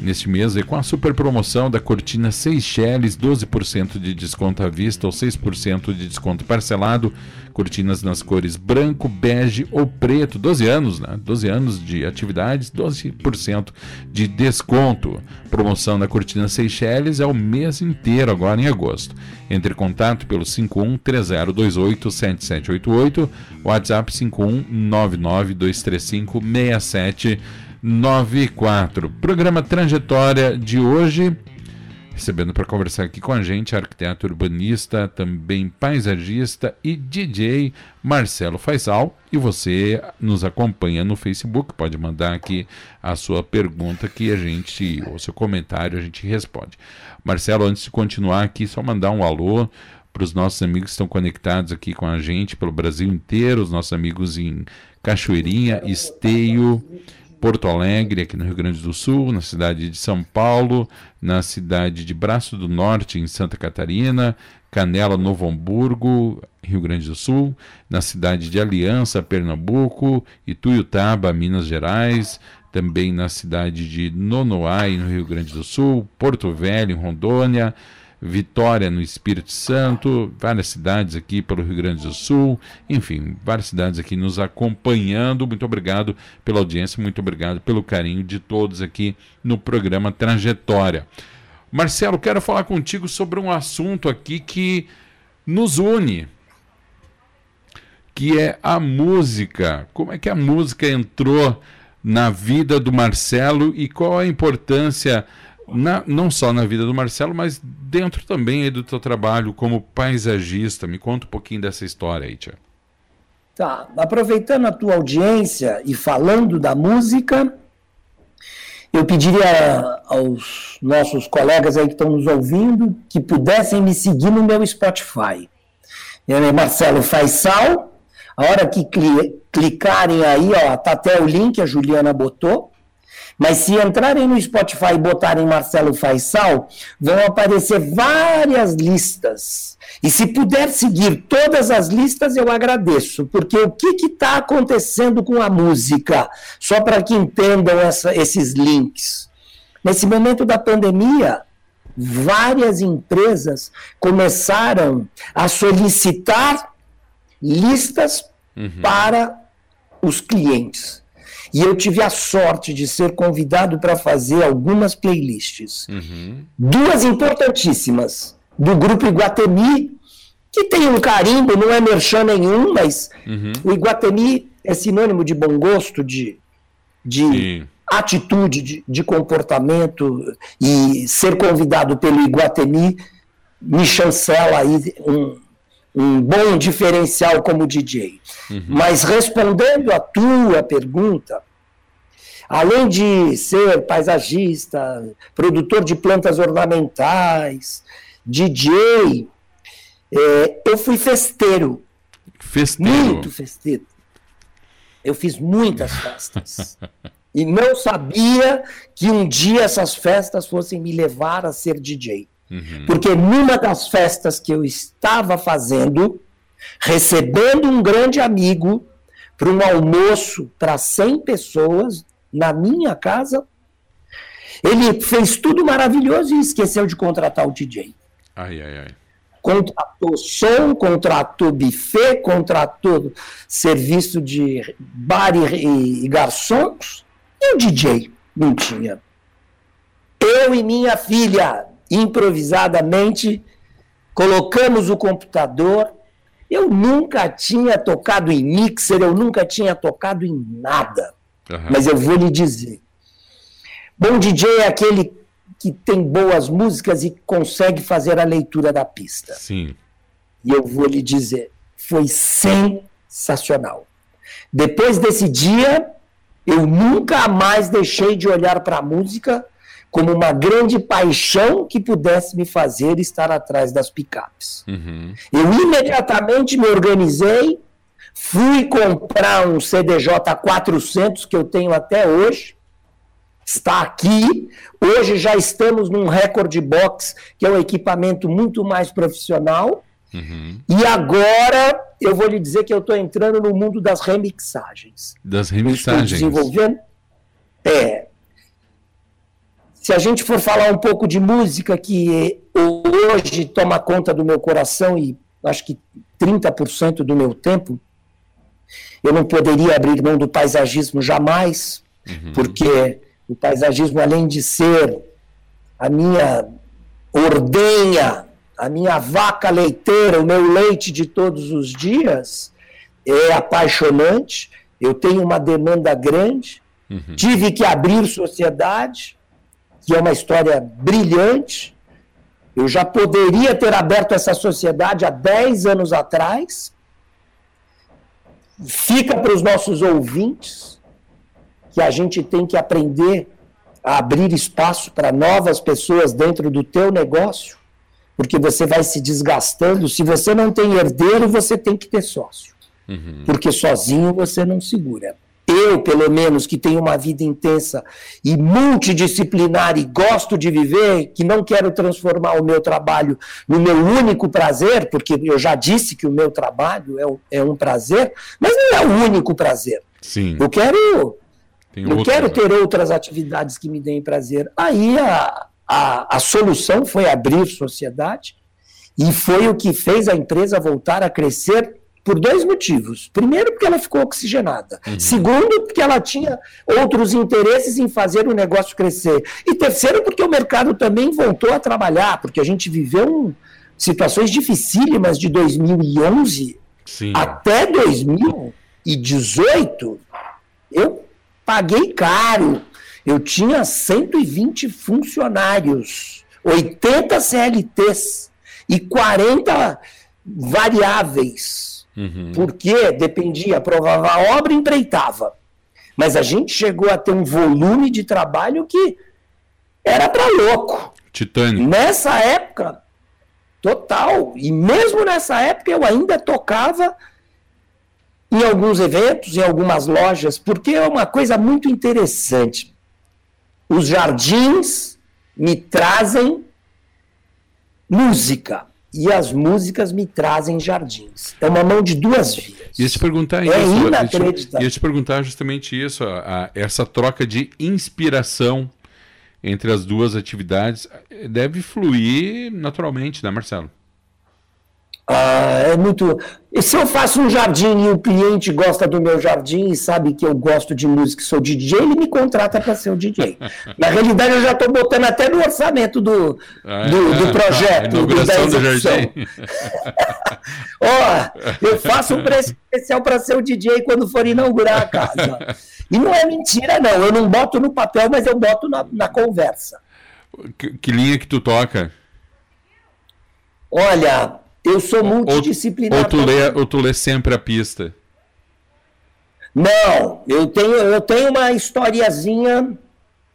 Neste mês, com a super promoção da cortina Seychelles, 12% de desconto à vista ou 6% de desconto parcelado. Cortinas nas cores branco, bege ou preto. 12 anos, né? 12 anos de atividades, 12% de desconto. Promoção da cortina Seychelles é o mês inteiro, agora em agosto. Entre em contato pelo 5130287788, WhatsApp 519923567 94. Programa Trajetória de hoje, recebendo para conversar aqui com a gente arquiteto urbanista, também paisagista e DJ Marcelo Faisal. E você nos acompanha no Facebook, pode mandar aqui a sua pergunta que a gente, ou seu comentário, a gente responde. Marcelo, antes de continuar aqui, só mandar um alô para os nossos amigos que estão conectados aqui com a gente pelo Brasil inteiro, os nossos amigos em Cachoeirinha, Esteio, Porto Alegre, aqui no Rio Grande do Sul, na cidade de São Paulo, na cidade de Braço do Norte, em Santa Catarina, Canela, Novo Hamburgo, Rio Grande do Sul, na cidade de Aliança, Pernambuco, Ituiutaba, Minas Gerais, também na cidade de Nonoai, no Rio Grande do Sul, Porto Velho, Rondônia, Vitória, no Espírito Santo, várias cidades aqui pelo Rio Grande do Sul, enfim, várias cidades aqui nos acompanhando. Muito obrigado pela audiência, muito obrigado pelo carinho de todos aqui no programa Trajetória. Marcelo, quero falar contigo sobre um assunto aqui que nos une, que é a música. Como é que a música entrou na vida do Marcelo e qual a importância na, não só na vida do Marcelo, mas dentro também do teu trabalho como paisagista. Me conta um pouquinho dessa história aí, Tia. Tá, aproveitando a tua audiência e falando da música, eu pediria aos nossos colegas aí que estão nos ouvindo que pudessem me seguir no meu Spotify. É Marcelo Faisal. A hora que clicarem aí, ó, tá até o link, a Juliana botou. Mas se entrarem no Spotify e botarem Marcelo Faisal, vão aparecer várias listas. E se puder seguir todas as listas, eu agradeço, porque o que está acontecendo com a música? Só para que entendam essa, esses links. Nesse momento da pandemia, várias empresas começaram a solicitar listas uhum. para os clientes. E eu tive a sorte de ser convidado para fazer algumas playlists. Uhum. Duas importantíssimas, do grupo Iguatemi, que tem um carimbo, não é merchan nenhum, mas uhum. o Iguatemi é sinônimo de bom gosto, de, de atitude, de, de comportamento, e ser convidado pelo Iguatemi me chancela aí um, um bom diferencial como DJ. Uhum. Mas respondendo a tua pergunta, além de ser paisagista, produtor de plantas ornamentais, DJ, é, eu fui festeiro. Festeiro? Muito festeiro. Eu fiz muitas festas. e não sabia que um dia essas festas fossem me levar a ser DJ. Uhum. Porque numa das festas que eu estava fazendo, recebendo um grande amigo para um almoço para 100 pessoas na minha casa, ele fez tudo maravilhoso e esqueceu de contratar o DJ. Ai, ai, ai. Contratou som, contratou buffet, contratou serviço de bar e, e garçons, e o DJ não tinha. Eu e minha filha, improvisadamente, colocamos o computador. Eu nunca tinha tocado em mixer, eu nunca tinha tocado em nada. Uhum. Mas eu vou lhe dizer. Bom DJ é aquele que tem boas músicas e consegue fazer a leitura da pista. Sim. E eu vou lhe dizer, foi sensacional. Depois desse dia, eu nunca mais deixei de olhar para a música como uma grande paixão que pudesse me fazer estar atrás das picapes. Uhum. Eu imediatamente me organizei, fui comprar um CDJ 400 que eu tenho até hoje, está aqui. Hoje já estamos num recorde box, que é um equipamento muito mais profissional. Uhum. E agora eu vou lhe dizer que eu estou entrando no mundo das remixagens. Das remixagens. Estou desenvolvendo. É, se a gente for falar um pouco de música que hoje toma conta do meu coração e acho que 30% do meu tempo, eu não poderia abrir mão do paisagismo jamais, uhum. porque o paisagismo, além de ser a minha ordenha, a minha vaca leiteira, o meu leite de todos os dias, é apaixonante. Eu tenho uma demanda grande, uhum. tive que abrir sociedade, que é uma história brilhante. Eu já poderia ter aberto essa sociedade há 10 anos atrás. Fica para os nossos ouvintes que a gente tem que aprender a abrir espaço para novas pessoas dentro do teu negócio, porque você vai se desgastando. Se você não tem herdeiro, você tem que ter sócio. Uhum. Porque sozinho você não segura. Eu, pelo menos, que tenho uma vida intensa e multidisciplinar e gosto de viver, que não quero transformar o meu trabalho no meu único prazer, porque eu já disse que o meu trabalho é, é um prazer, mas não é o único prazer. Sim. Eu quero, eu quero né? ter outras atividades que me deem prazer. Aí a, a, a solução foi abrir sociedade e foi o que fez a empresa voltar a crescer por dois motivos. Primeiro, porque ela ficou oxigenada. Uhum. Segundo, porque ela tinha outros interesses em fazer o negócio crescer. E terceiro, porque o mercado também voltou a trabalhar, porque a gente viveu situações dificílimas de 2011 Sim. até 2018. Eu paguei caro. Eu tinha 120 funcionários, 80 CLTs e 40 variáveis Uhum. Porque dependia, aprovava a obra empreitava. Mas a gente chegou a ter um volume de trabalho que era para louco. Titânico. Nessa época, total. E mesmo nessa época eu ainda tocava em alguns eventos, em algumas lojas, porque é uma coisa muito interessante. Os jardins me trazem música e as músicas me trazem jardins. É uma mão de duas vias. Ia te perguntar é isso. Inacreditável. Ia te perguntar justamente isso, a, a, essa troca de inspiração entre as duas atividades deve fluir naturalmente, né, Marcelo? Ah, é muito. E se eu faço um jardim e o cliente gosta do meu jardim e sabe que eu gosto de música e sou DJ, ele me contrata para ser o DJ. Na realidade, eu já estou botando até no orçamento do, ah, do, do projeto. do, da do jardim. Ó, eu faço um preço especial para ser o DJ quando for inaugurar a casa. E não é mentira, não. Eu não boto no papel, mas eu boto na, na conversa. Que, que linha que tu toca? Olha, eu sou multidisciplinar. Ou, ou, tu lê, ou tu lê sempre a pista? Não, eu tenho, eu tenho uma historiazinha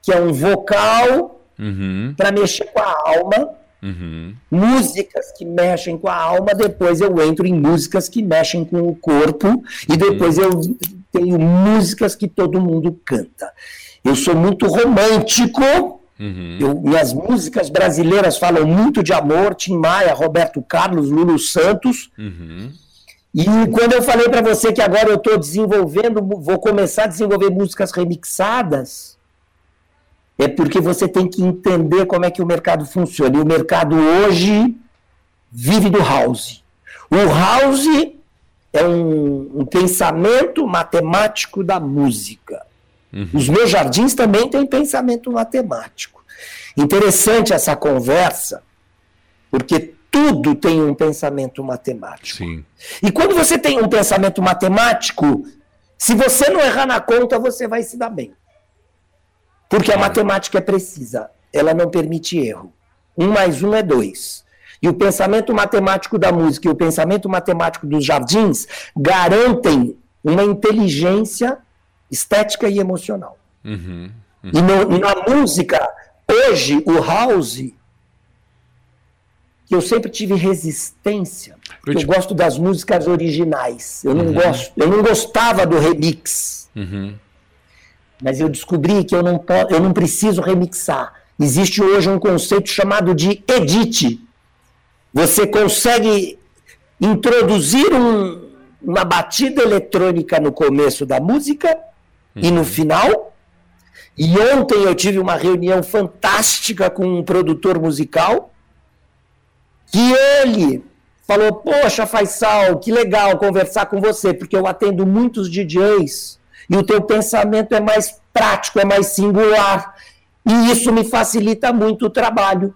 que é um vocal uhum. para mexer com a alma. Uhum. Músicas que mexem com a alma, depois eu entro em músicas que mexem com o corpo, e depois uhum. eu tenho músicas que todo mundo canta. Eu sou muito romântico, Uhum. Eu, minhas músicas brasileiras falam muito de amor, Tim Maia, Roberto Carlos, Lulu Santos. Uhum. E quando eu falei para você que agora eu estou desenvolvendo, vou começar a desenvolver músicas remixadas, é porque você tem que entender como é que o mercado funciona. E o mercado hoje vive do house. O house é um, um pensamento matemático da música. Uhum. Os meus jardins também têm pensamento matemático. Interessante essa conversa, porque tudo tem um pensamento matemático. Sim. E quando você tem um pensamento matemático, se você não errar na conta, você vai se dar bem. Porque a matemática é precisa, ela não permite erro. Um mais um é dois. E o pensamento matemático da música e o pensamento matemático dos jardins garantem uma inteligência estética e emocional. Uhum, uhum. E no, na música, hoje, o house, eu sempre tive resistência, eu, te... eu gosto das músicas originais. Eu não, uhum. gosto, eu não gostava do remix. Uhum. Mas eu descobri que eu não, eu não preciso remixar. Existe hoje um conceito chamado de edit. Você consegue introduzir um, uma batida eletrônica no começo da música e no final. E ontem eu tive uma reunião fantástica com um produtor musical que ele falou: Poxa, Faisal, que legal conversar com você, porque eu atendo muitos DJs e o teu pensamento é mais prático, é mais singular. E isso me facilita muito o trabalho,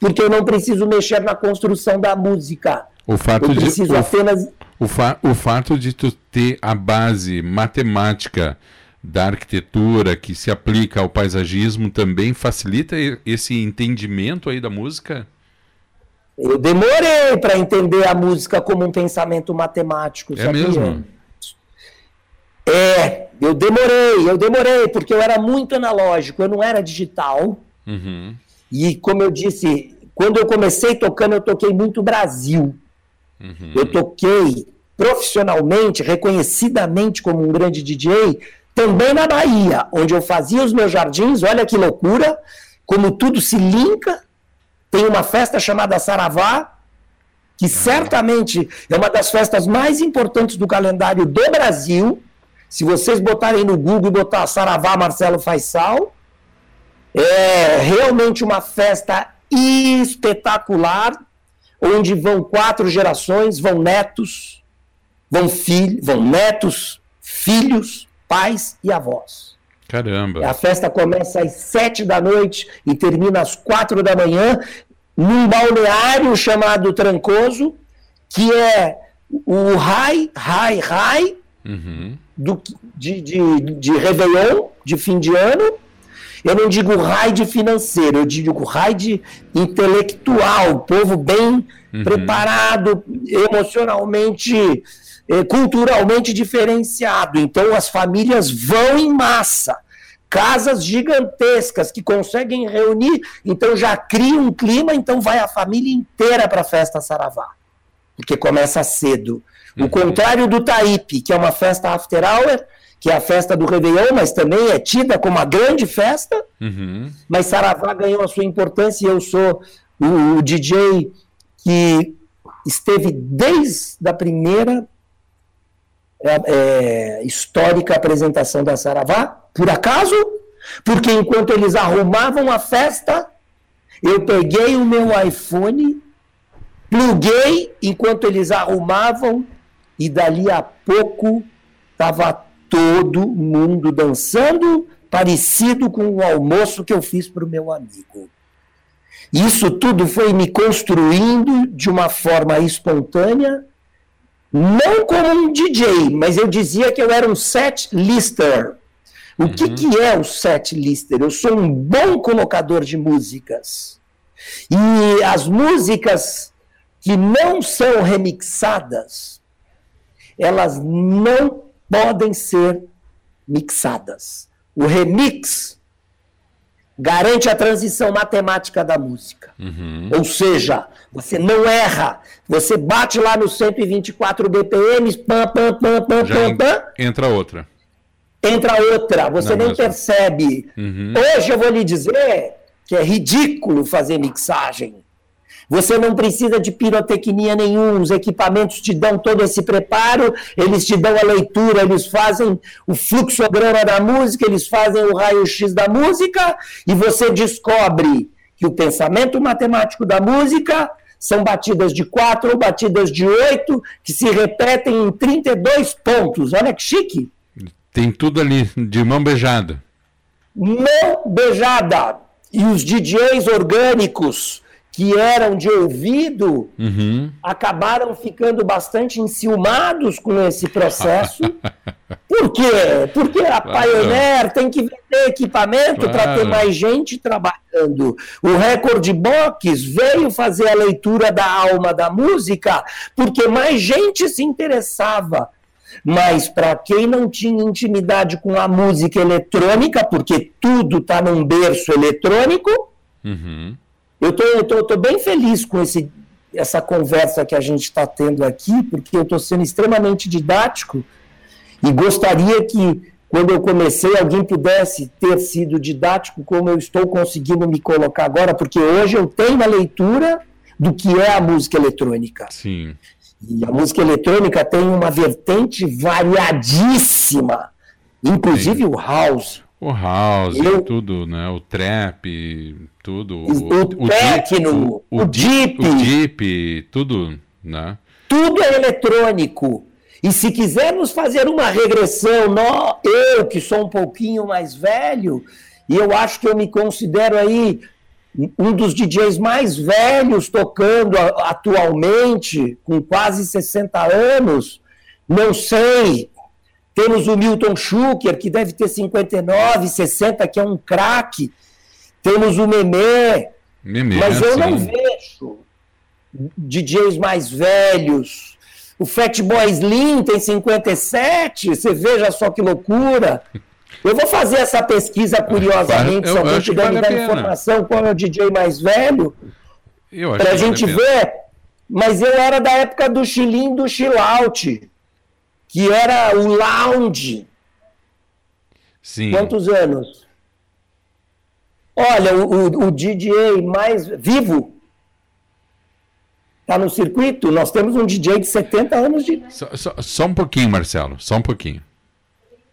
porque eu não preciso mexer na construção da música. O fato eu preciso de, apenas. O, fa, o fato de tu ter a base matemática da arquitetura que se aplica ao paisagismo também facilita esse entendimento aí da música? Eu demorei para entender a música como um pensamento matemático. É sabia? mesmo? É, eu demorei, eu demorei, porque eu era muito analógico, eu não era digital. Uhum. E como eu disse, quando eu comecei tocando, eu toquei muito Brasil. Uhum. Eu toquei profissionalmente, reconhecidamente como um grande DJ, Também na Bahia, onde eu fazia os meus jardins, olha que loucura, como tudo se linka. Tem uma festa chamada Saravá, que certamente é uma das festas mais importantes do calendário do Brasil. Se vocês botarem no Google e botar Saravá Marcelo Faisal, é realmente uma festa espetacular, onde vão quatro gerações, vão netos, vão filhos, vão netos, filhos, pais e avós. Caramba. A festa começa às sete da noite e termina às quatro da manhã num balneário chamado Trancoso, que é o Rai, Rai, Rai uhum. do, de, de, de Réveillon, de fim de ano. Eu não digo raid financeiro, eu digo raid intelectual, povo bem uhum. preparado, emocionalmente, eh, culturalmente diferenciado. Então as famílias vão em massa casas gigantescas que conseguem reunir, então já cria um clima, então vai a família inteira para a festa Saravá, porque começa cedo. O uhum. contrário do Taípe, que é uma festa after hour, que é a festa do Réveillon, mas também é tida como uma grande festa, uhum. mas Saravá ganhou a sua importância e eu sou o, o DJ que esteve desde a primeira é, é, histórica apresentação da Saravá, por acaso? Porque enquanto eles arrumavam a festa, eu peguei o meu iPhone, pluguei enquanto eles arrumavam, e dali a pouco estava todo mundo dançando, parecido com o almoço que eu fiz para o meu amigo. Isso tudo foi me construindo de uma forma espontânea, não como um DJ, mas eu dizia que eu era um set lister. O uhum. que, que é o set lister? Eu sou um bom colocador de músicas. E as músicas que não são remixadas, elas não podem ser mixadas. O remix garante a transição matemática da música. Uhum. Ou seja, você não erra. Você bate lá no 124 BPM, pam, pam, pam, pam, pam, pam. Entra outra entra outra, você não, nem percebe. Uhum. Hoje eu vou lhe dizer que é ridículo fazer mixagem. Você não precisa de pirotecnia nenhum, os equipamentos te dão todo esse preparo, eles te dão a leitura, eles fazem o fluxograma da música, eles fazem o raio-x da música, e você descobre que o pensamento matemático da música são batidas de quatro ou batidas de oito, que se repetem em 32 pontos. Olha que chique! Tem tudo ali, de mão beijada. Mão beijada. E os DJs orgânicos que eram de ouvido uhum. acabaram ficando bastante enciumados com esse processo. Por quê? Porque a claro. Pioneer tem que vender equipamento claro. para ter mais gente trabalhando. O Record Box veio fazer a leitura da alma da música porque mais gente se interessava mas para quem não tinha intimidade com a música eletrônica, porque tudo está num berço eletrônico, uhum. Eu tô, tô, tô, bem feliz com esse, essa conversa que a gente está tendo aqui, porque eu estou sendo extremamente didático e gostaria que, quando eu comecei, alguém pudesse ter sido didático como eu estou conseguindo me colocar agora, porque hoje eu tenho a leitura do que é a música eletrônica. Sim. E a música eletrônica tem uma vertente variadíssima, inclusive Sim. o house. O house, Eu, tudo, né? O trap, tudo. O, o, o techno, o, o, deep, O deep, tudo, né? Tudo é eletrônico. E se quisermos fazer uma regressão, nó, eu que sou um pouquinho mais velho, e eu acho que eu me considero aí um dos DJs mais velhos tocando atualmente, com quase 60 anos, não sei. Temos o Milton Schuker, que deve ter 59, 60, que é um craque. Temos o Memé, Memé mas eu sim. não vejo DJs mais velhos. O Fatboy Slim tem 57, você veja só que loucura. Eu vou fazer essa pesquisa curiosamente, se alguém puder me dar informação qual é o DJ mais velho, para a gente ver. Mas eu era da época do chilim do chill out, que era o lounge. Sim. Quantos anos? Olha, o, o, o DJ mais vivo está no circuito. Nós temos um DJ de 70 anos de. Só, só, só um pouquinho, Marcelo, só um pouquinho.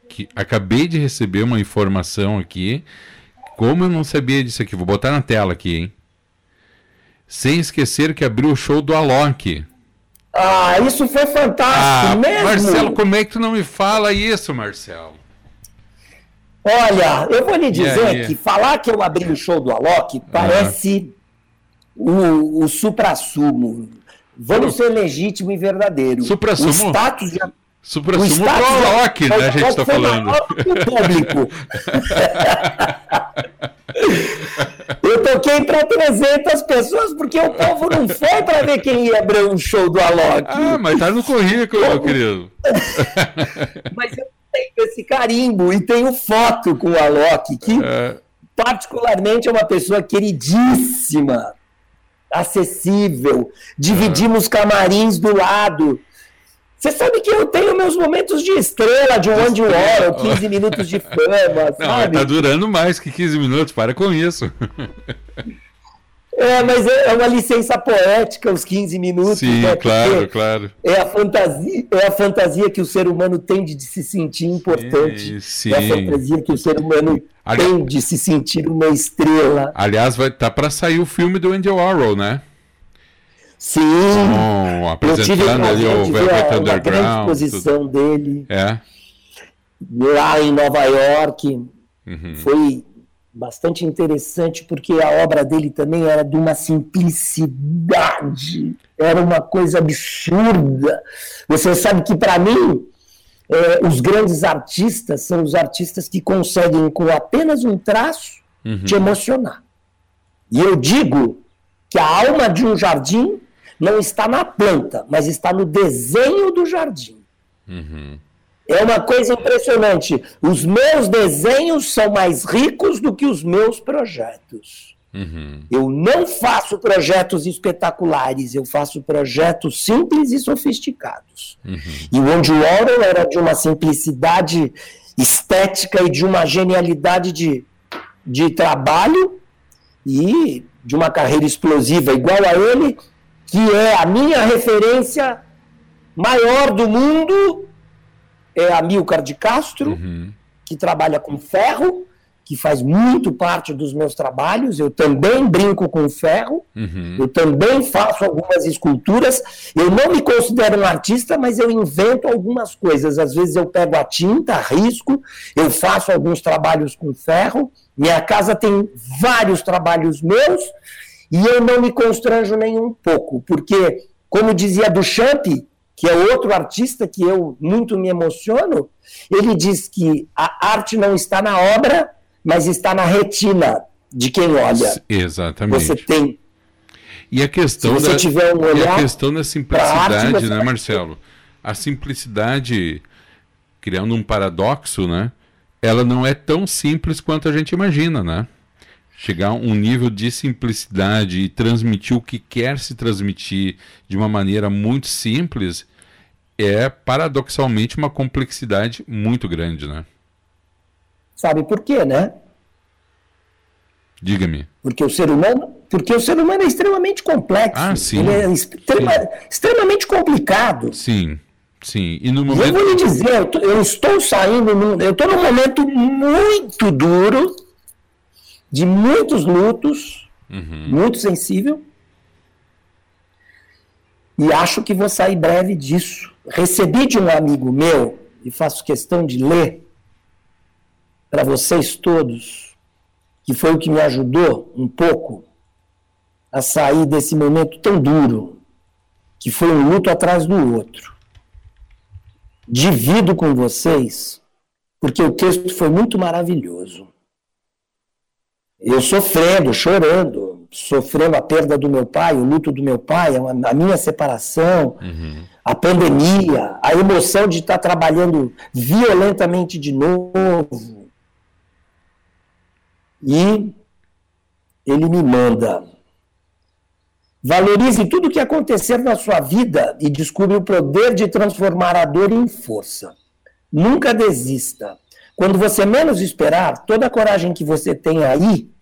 Que acabei de receber uma informação aqui. Como eu não sabia disso aqui? Vou botar na tela aqui, hein? Sem esquecer que abriu o show do Alok. Ah, isso foi fantástico ah, mesmo. Marcelo, como é que tu não me fala isso, Marcelo? Olha, eu vou lhe dizer que falar que eu abri o show do Alok parece uhum. o, o supra-sumo. Vamos ser legítimo e verdadeiro. Supra-sumo? O status de... Supra-sumo do Alok, né, a gente está falando. público. Eu toquei para 300 pessoas porque o povo não foi para ver quem ia abrir um show do Alok. Ah, mas tá no currículo, meu querido. mas eu tenho esse carimbo e tenho foto com o Alok, que é... particularmente é uma pessoa queridíssima, acessível. Dividimos camarins do lado. Você sabe que eu tenho meus momentos de estrela, de one Warren, 15 minutos de fama, Não, sabe? tá durando mais que 15 minutos, para com isso. É, mas é, é uma licença poética os 15 minutos. Sim, né? claro, claro. É a, fantasia, é a fantasia que o ser humano tem de se sentir importante. Sim, sim. É a fantasia que o ser humano Ali... tem de se sentir uma estrela. Aliás, vai tá para sair o filme do Andy Warhol, né? Sim. Oh, apresentando ali o Velvet Underground. A exposição dele. É. Lá em Nova York. Uhum. Foi bastante interessante porque a obra dele também era de uma simplicidade, era uma coisa absurda. Você sabe que para mim é, os grandes artistas são os artistas que conseguem com apenas um traço uhum. te emocionar. E eu digo que a alma de um jardim não está na planta, mas está no desenho do jardim. Uhum. É uma coisa impressionante. Os meus desenhos são mais ricos do que os meus projetos. Uhum. Eu não faço projetos espetaculares, eu faço projetos simples e sofisticados. Uhum. E o Andy Warhol era de uma simplicidade estética e de uma genialidade de, de trabalho e de uma carreira explosiva igual a ele, que é a minha referência maior do mundo é a Milcar de Castro, uhum. que trabalha com ferro, que faz muito parte dos meus trabalhos. Eu também brinco com ferro, uhum. eu também faço algumas esculturas. Eu não me considero um artista, mas eu invento algumas coisas. Às vezes eu pego a tinta, risco, eu faço alguns trabalhos com ferro. Minha casa tem vários trabalhos meus e eu não me constranjo nem um pouco, porque, como dizia Duchamp, que é outro artista que eu muito me emociono, ele diz que a arte não está na obra, mas está na retina de quem olha. Exatamente. Você tem. E a questão, Se você da, tiver um olhar e a questão da simplicidade, arte, né, Marcelo? A simplicidade, criando um paradoxo, né? Ela não é tão simples quanto a gente imagina, né? Chegar a um nível de simplicidade e transmitir o que quer se transmitir de uma maneira muito simples é paradoxalmente uma complexidade muito grande, né? Sabe por quê, né? Diga-me. Porque o ser humano, porque o ser humano é extremamente complexo. Ah, sim. Ele é extrema, sim. extremamente complicado. Sim. Sim, e no momento... Eu vou lhe dizer, eu, estou saindo, eu estou num momento muito duro de muitos lutos, uhum. muito sensível. E acho que vou sair breve disso. Recebi de um amigo meu, e faço questão de ler para vocês todos, que foi o que me ajudou um pouco a sair desse momento tão duro, que foi um luto atrás do outro. Divido com vocês, porque o texto foi muito maravilhoso eu sofrendo, chorando, sofrendo a perda do meu pai, o luto do meu pai, a minha separação, uhum. a pandemia, a emoção de estar trabalhando violentamente de novo. E ele me manda. Valorize tudo o que acontecer na sua vida e descubra o poder de transformar a dor em força. Nunca desista. Quando você menos esperar, toda a coragem que você tem aí,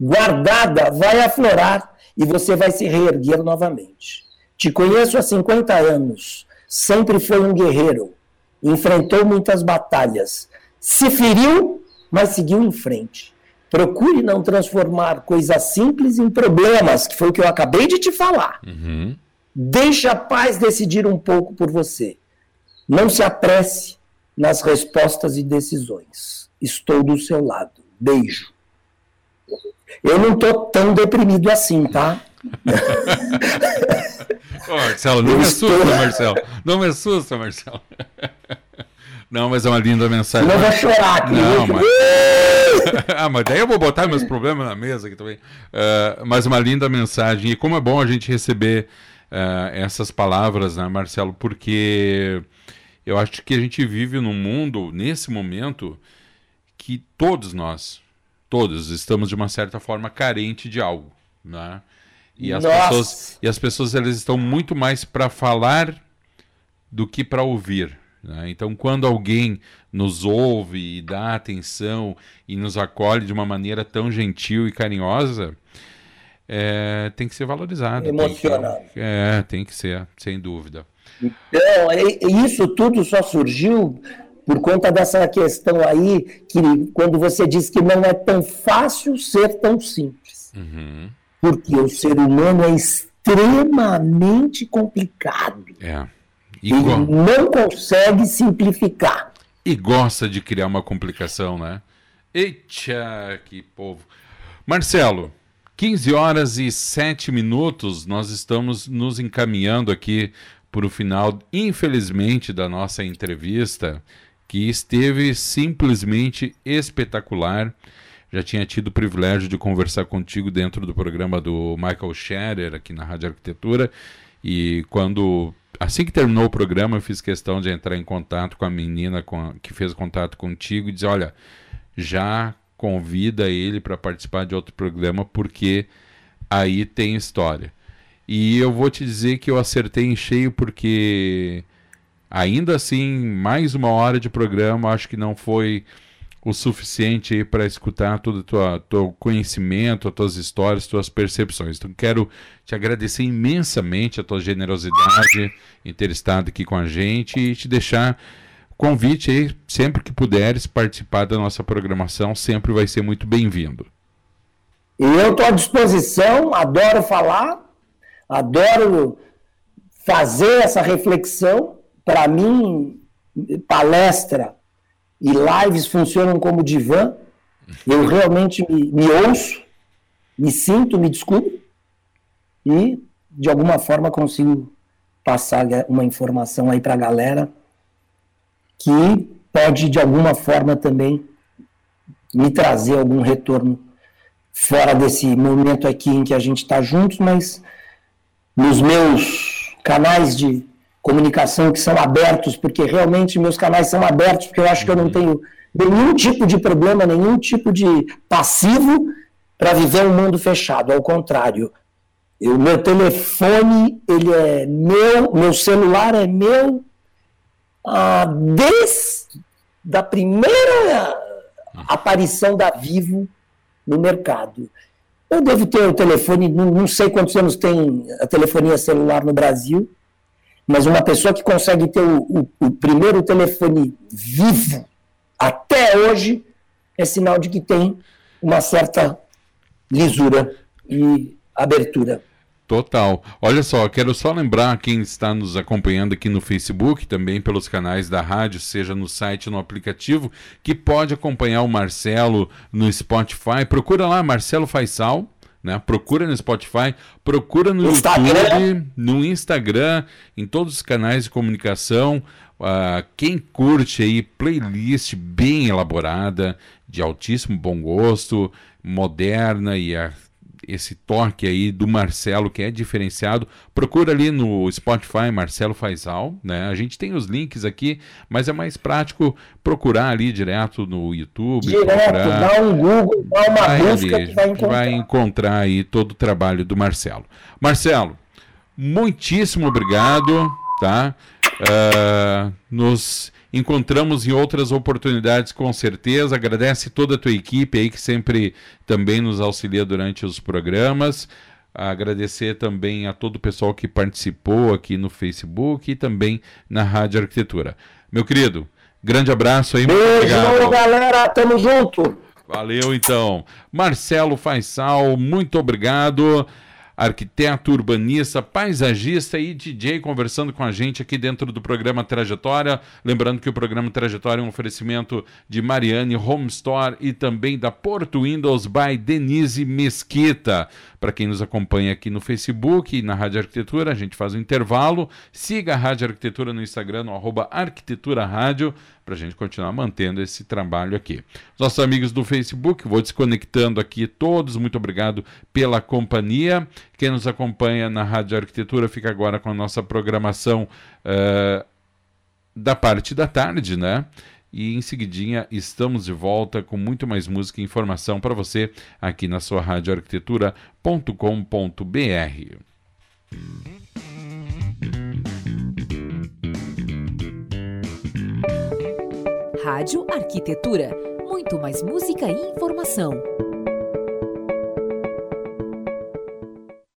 guardada, vai aflorar e você vai se reerguer novamente. Te conheço há 50 anos, sempre foi um guerreiro, enfrentou muitas batalhas, se feriu, mas seguiu em frente. Procure não transformar coisas simples em problemas, que foi o que eu acabei de te falar. Uhum. Deixe a paz decidir um pouco por você. Não se apresse nas respostas e decisões. Estou do seu lado. Beijo. Eu não estou tão deprimido assim, tá? Ô, Marcelo, não eu me assusta, estou... Marcelo. Não me assusta, Marcelo. Não, mas é uma linda mensagem. Não vou chorar aqui. Não, mas... ah, mas daí eu vou botar meus problemas na mesa aqui também. Uh, mas uma linda mensagem. E como é bom a gente receber uh, essas palavras, né, Marcelo? Porque eu acho que a gente vive num mundo, nesse momento, que todos nós, todos, estamos de uma certa forma carente de algo, né? E as Nossa. pessoas, e as pessoas elas estão muito mais para falar do que para ouvir. Né? Então, quando alguém nos ouve e dá atenção e nos acolhe de uma maneira tão gentil e carinhosa, é, tem que ser valorizado. Emocionado. Tem que, é, tem que ser, sem dúvida. Então, isso tudo só surgiu por conta dessa questão aí, que quando você diz que não é tão fácil ser tão simples. Uhum. Porque o ser humano é extremamente complicado. É. E Ele não consegue simplificar. E gosta de criar uma complicação, né? Eita, que povo. Marcelo, 15 horas e 7 minutos, nós estamos nos encaminhando aqui para o final, infelizmente, da nossa entrevista, que esteve simplesmente espetacular. Já tinha tido o privilégio de conversar contigo dentro do programa do Michael Scherer aqui na Rádio Arquitetura. E quando assim que terminou o programa, eu fiz questão de entrar em contato com a menina com a, que fez contato contigo e dizer: olha, já convida ele para participar de outro programa, porque aí tem história. E eu vou te dizer que eu acertei em cheio, porque ainda assim, mais uma hora de programa, acho que não foi o suficiente para escutar todo o teu conhecimento, as tuas histórias, as tuas percepções. Então, quero te agradecer imensamente a tua generosidade em ter estado aqui com a gente e te deixar convite aí, sempre que puderes participar da nossa programação, sempre vai ser muito bem-vindo. E eu estou à disposição, adoro falar, adoro fazer essa reflexão. Para mim, palestra e lives funcionam como divã. Eu realmente me, me ouço, me sinto, me descubro e, de alguma forma, consigo passar uma informação aí para a galera que pode, de alguma forma, também me trazer algum retorno fora desse momento aqui em que a gente está juntos, mas nos meus canais de comunicação que são abertos, porque realmente meus canais são abertos, porque eu acho que eu não uhum. tenho nenhum tipo de problema, nenhum tipo de passivo para viver um mundo fechado. Ao contrário, o meu telefone ele é meu, meu celular é meu ah, desde a primeira aparição da Vivo no mercado. Eu devo ter o telefone, não sei quantos anos tem a telefonia celular no Brasil, mas uma pessoa que consegue ter o, o, o primeiro telefone vivo até hoje é sinal de que tem uma certa lisura e abertura. Total. Olha só, quero só lembrar quem está nos acompanhando aqui no Facebook, também pelos canais da rádio, seja no site, no aplicativo, que pode acompanhar o Marcelo no Spotify. Procura lá, Marcelo Faisal, né? Procura no Spotify, procura no Instagram. YouTube, no Instagram, em todos os canais de comunicação. Uh, quem curte aí playlist bem elaborada, de altíssimo bom gosto, moderna e a esse toque aí do Marcelo que é diferenciado. Procura ali no Spotify Marcelo Faisal, né? A gente tem os links aqui, mas é mais prático procurar ali direto no YouTube. Direto, procurar... dá um Google, dá uma vai busca ali, que vai encontrar. Vai encontrar aí todo o trabalho do Marcelo. Marcelo, muitíssimo obrigado, tá? Uh, nos encontramos em outras oportunidades, com certeza. Agradece toda a tua equipe aí que sempre também nos auxilia durante os programas. Agradecer também a todo o pessoal que participou aqui no Facebook e também na Rádio Arquitetura. Meu querido, grande abraço aí. Beijo, galera. Tamo junto. Valeu, então. Marcelo Faisal, muito obrigado arquiteto, urbanista, paisagista e DJ conversando com a gente aqui dentro do programa Trajetória. Lembrando que o programa Trajetória é um oferecimento de Mariane Home Store e também da Porto Windows by Denise Mesquita. Para quem nos acompanha aqui no Facebook e na Rádio Arquitetura, a gente faz um intervalo. Siga a Rádio Arquitetura no Instagram, no arroba Arquitetura Rádio para a gente continuar mantendo esse trabalho aqui. Nossos amigos do Facebook, vou desconectando aqui todos, muito obrigado pela companhia. Quem nos acompanha na Rádio Arquitetura fica agora com a nossa programação uh, da parte da tarde, né? E em seguidinha estamos de volta com muito mais música e informação para você aqui na sua radioarquitetura.com.br. Rádio Arquitetura. Muito mais música e informação.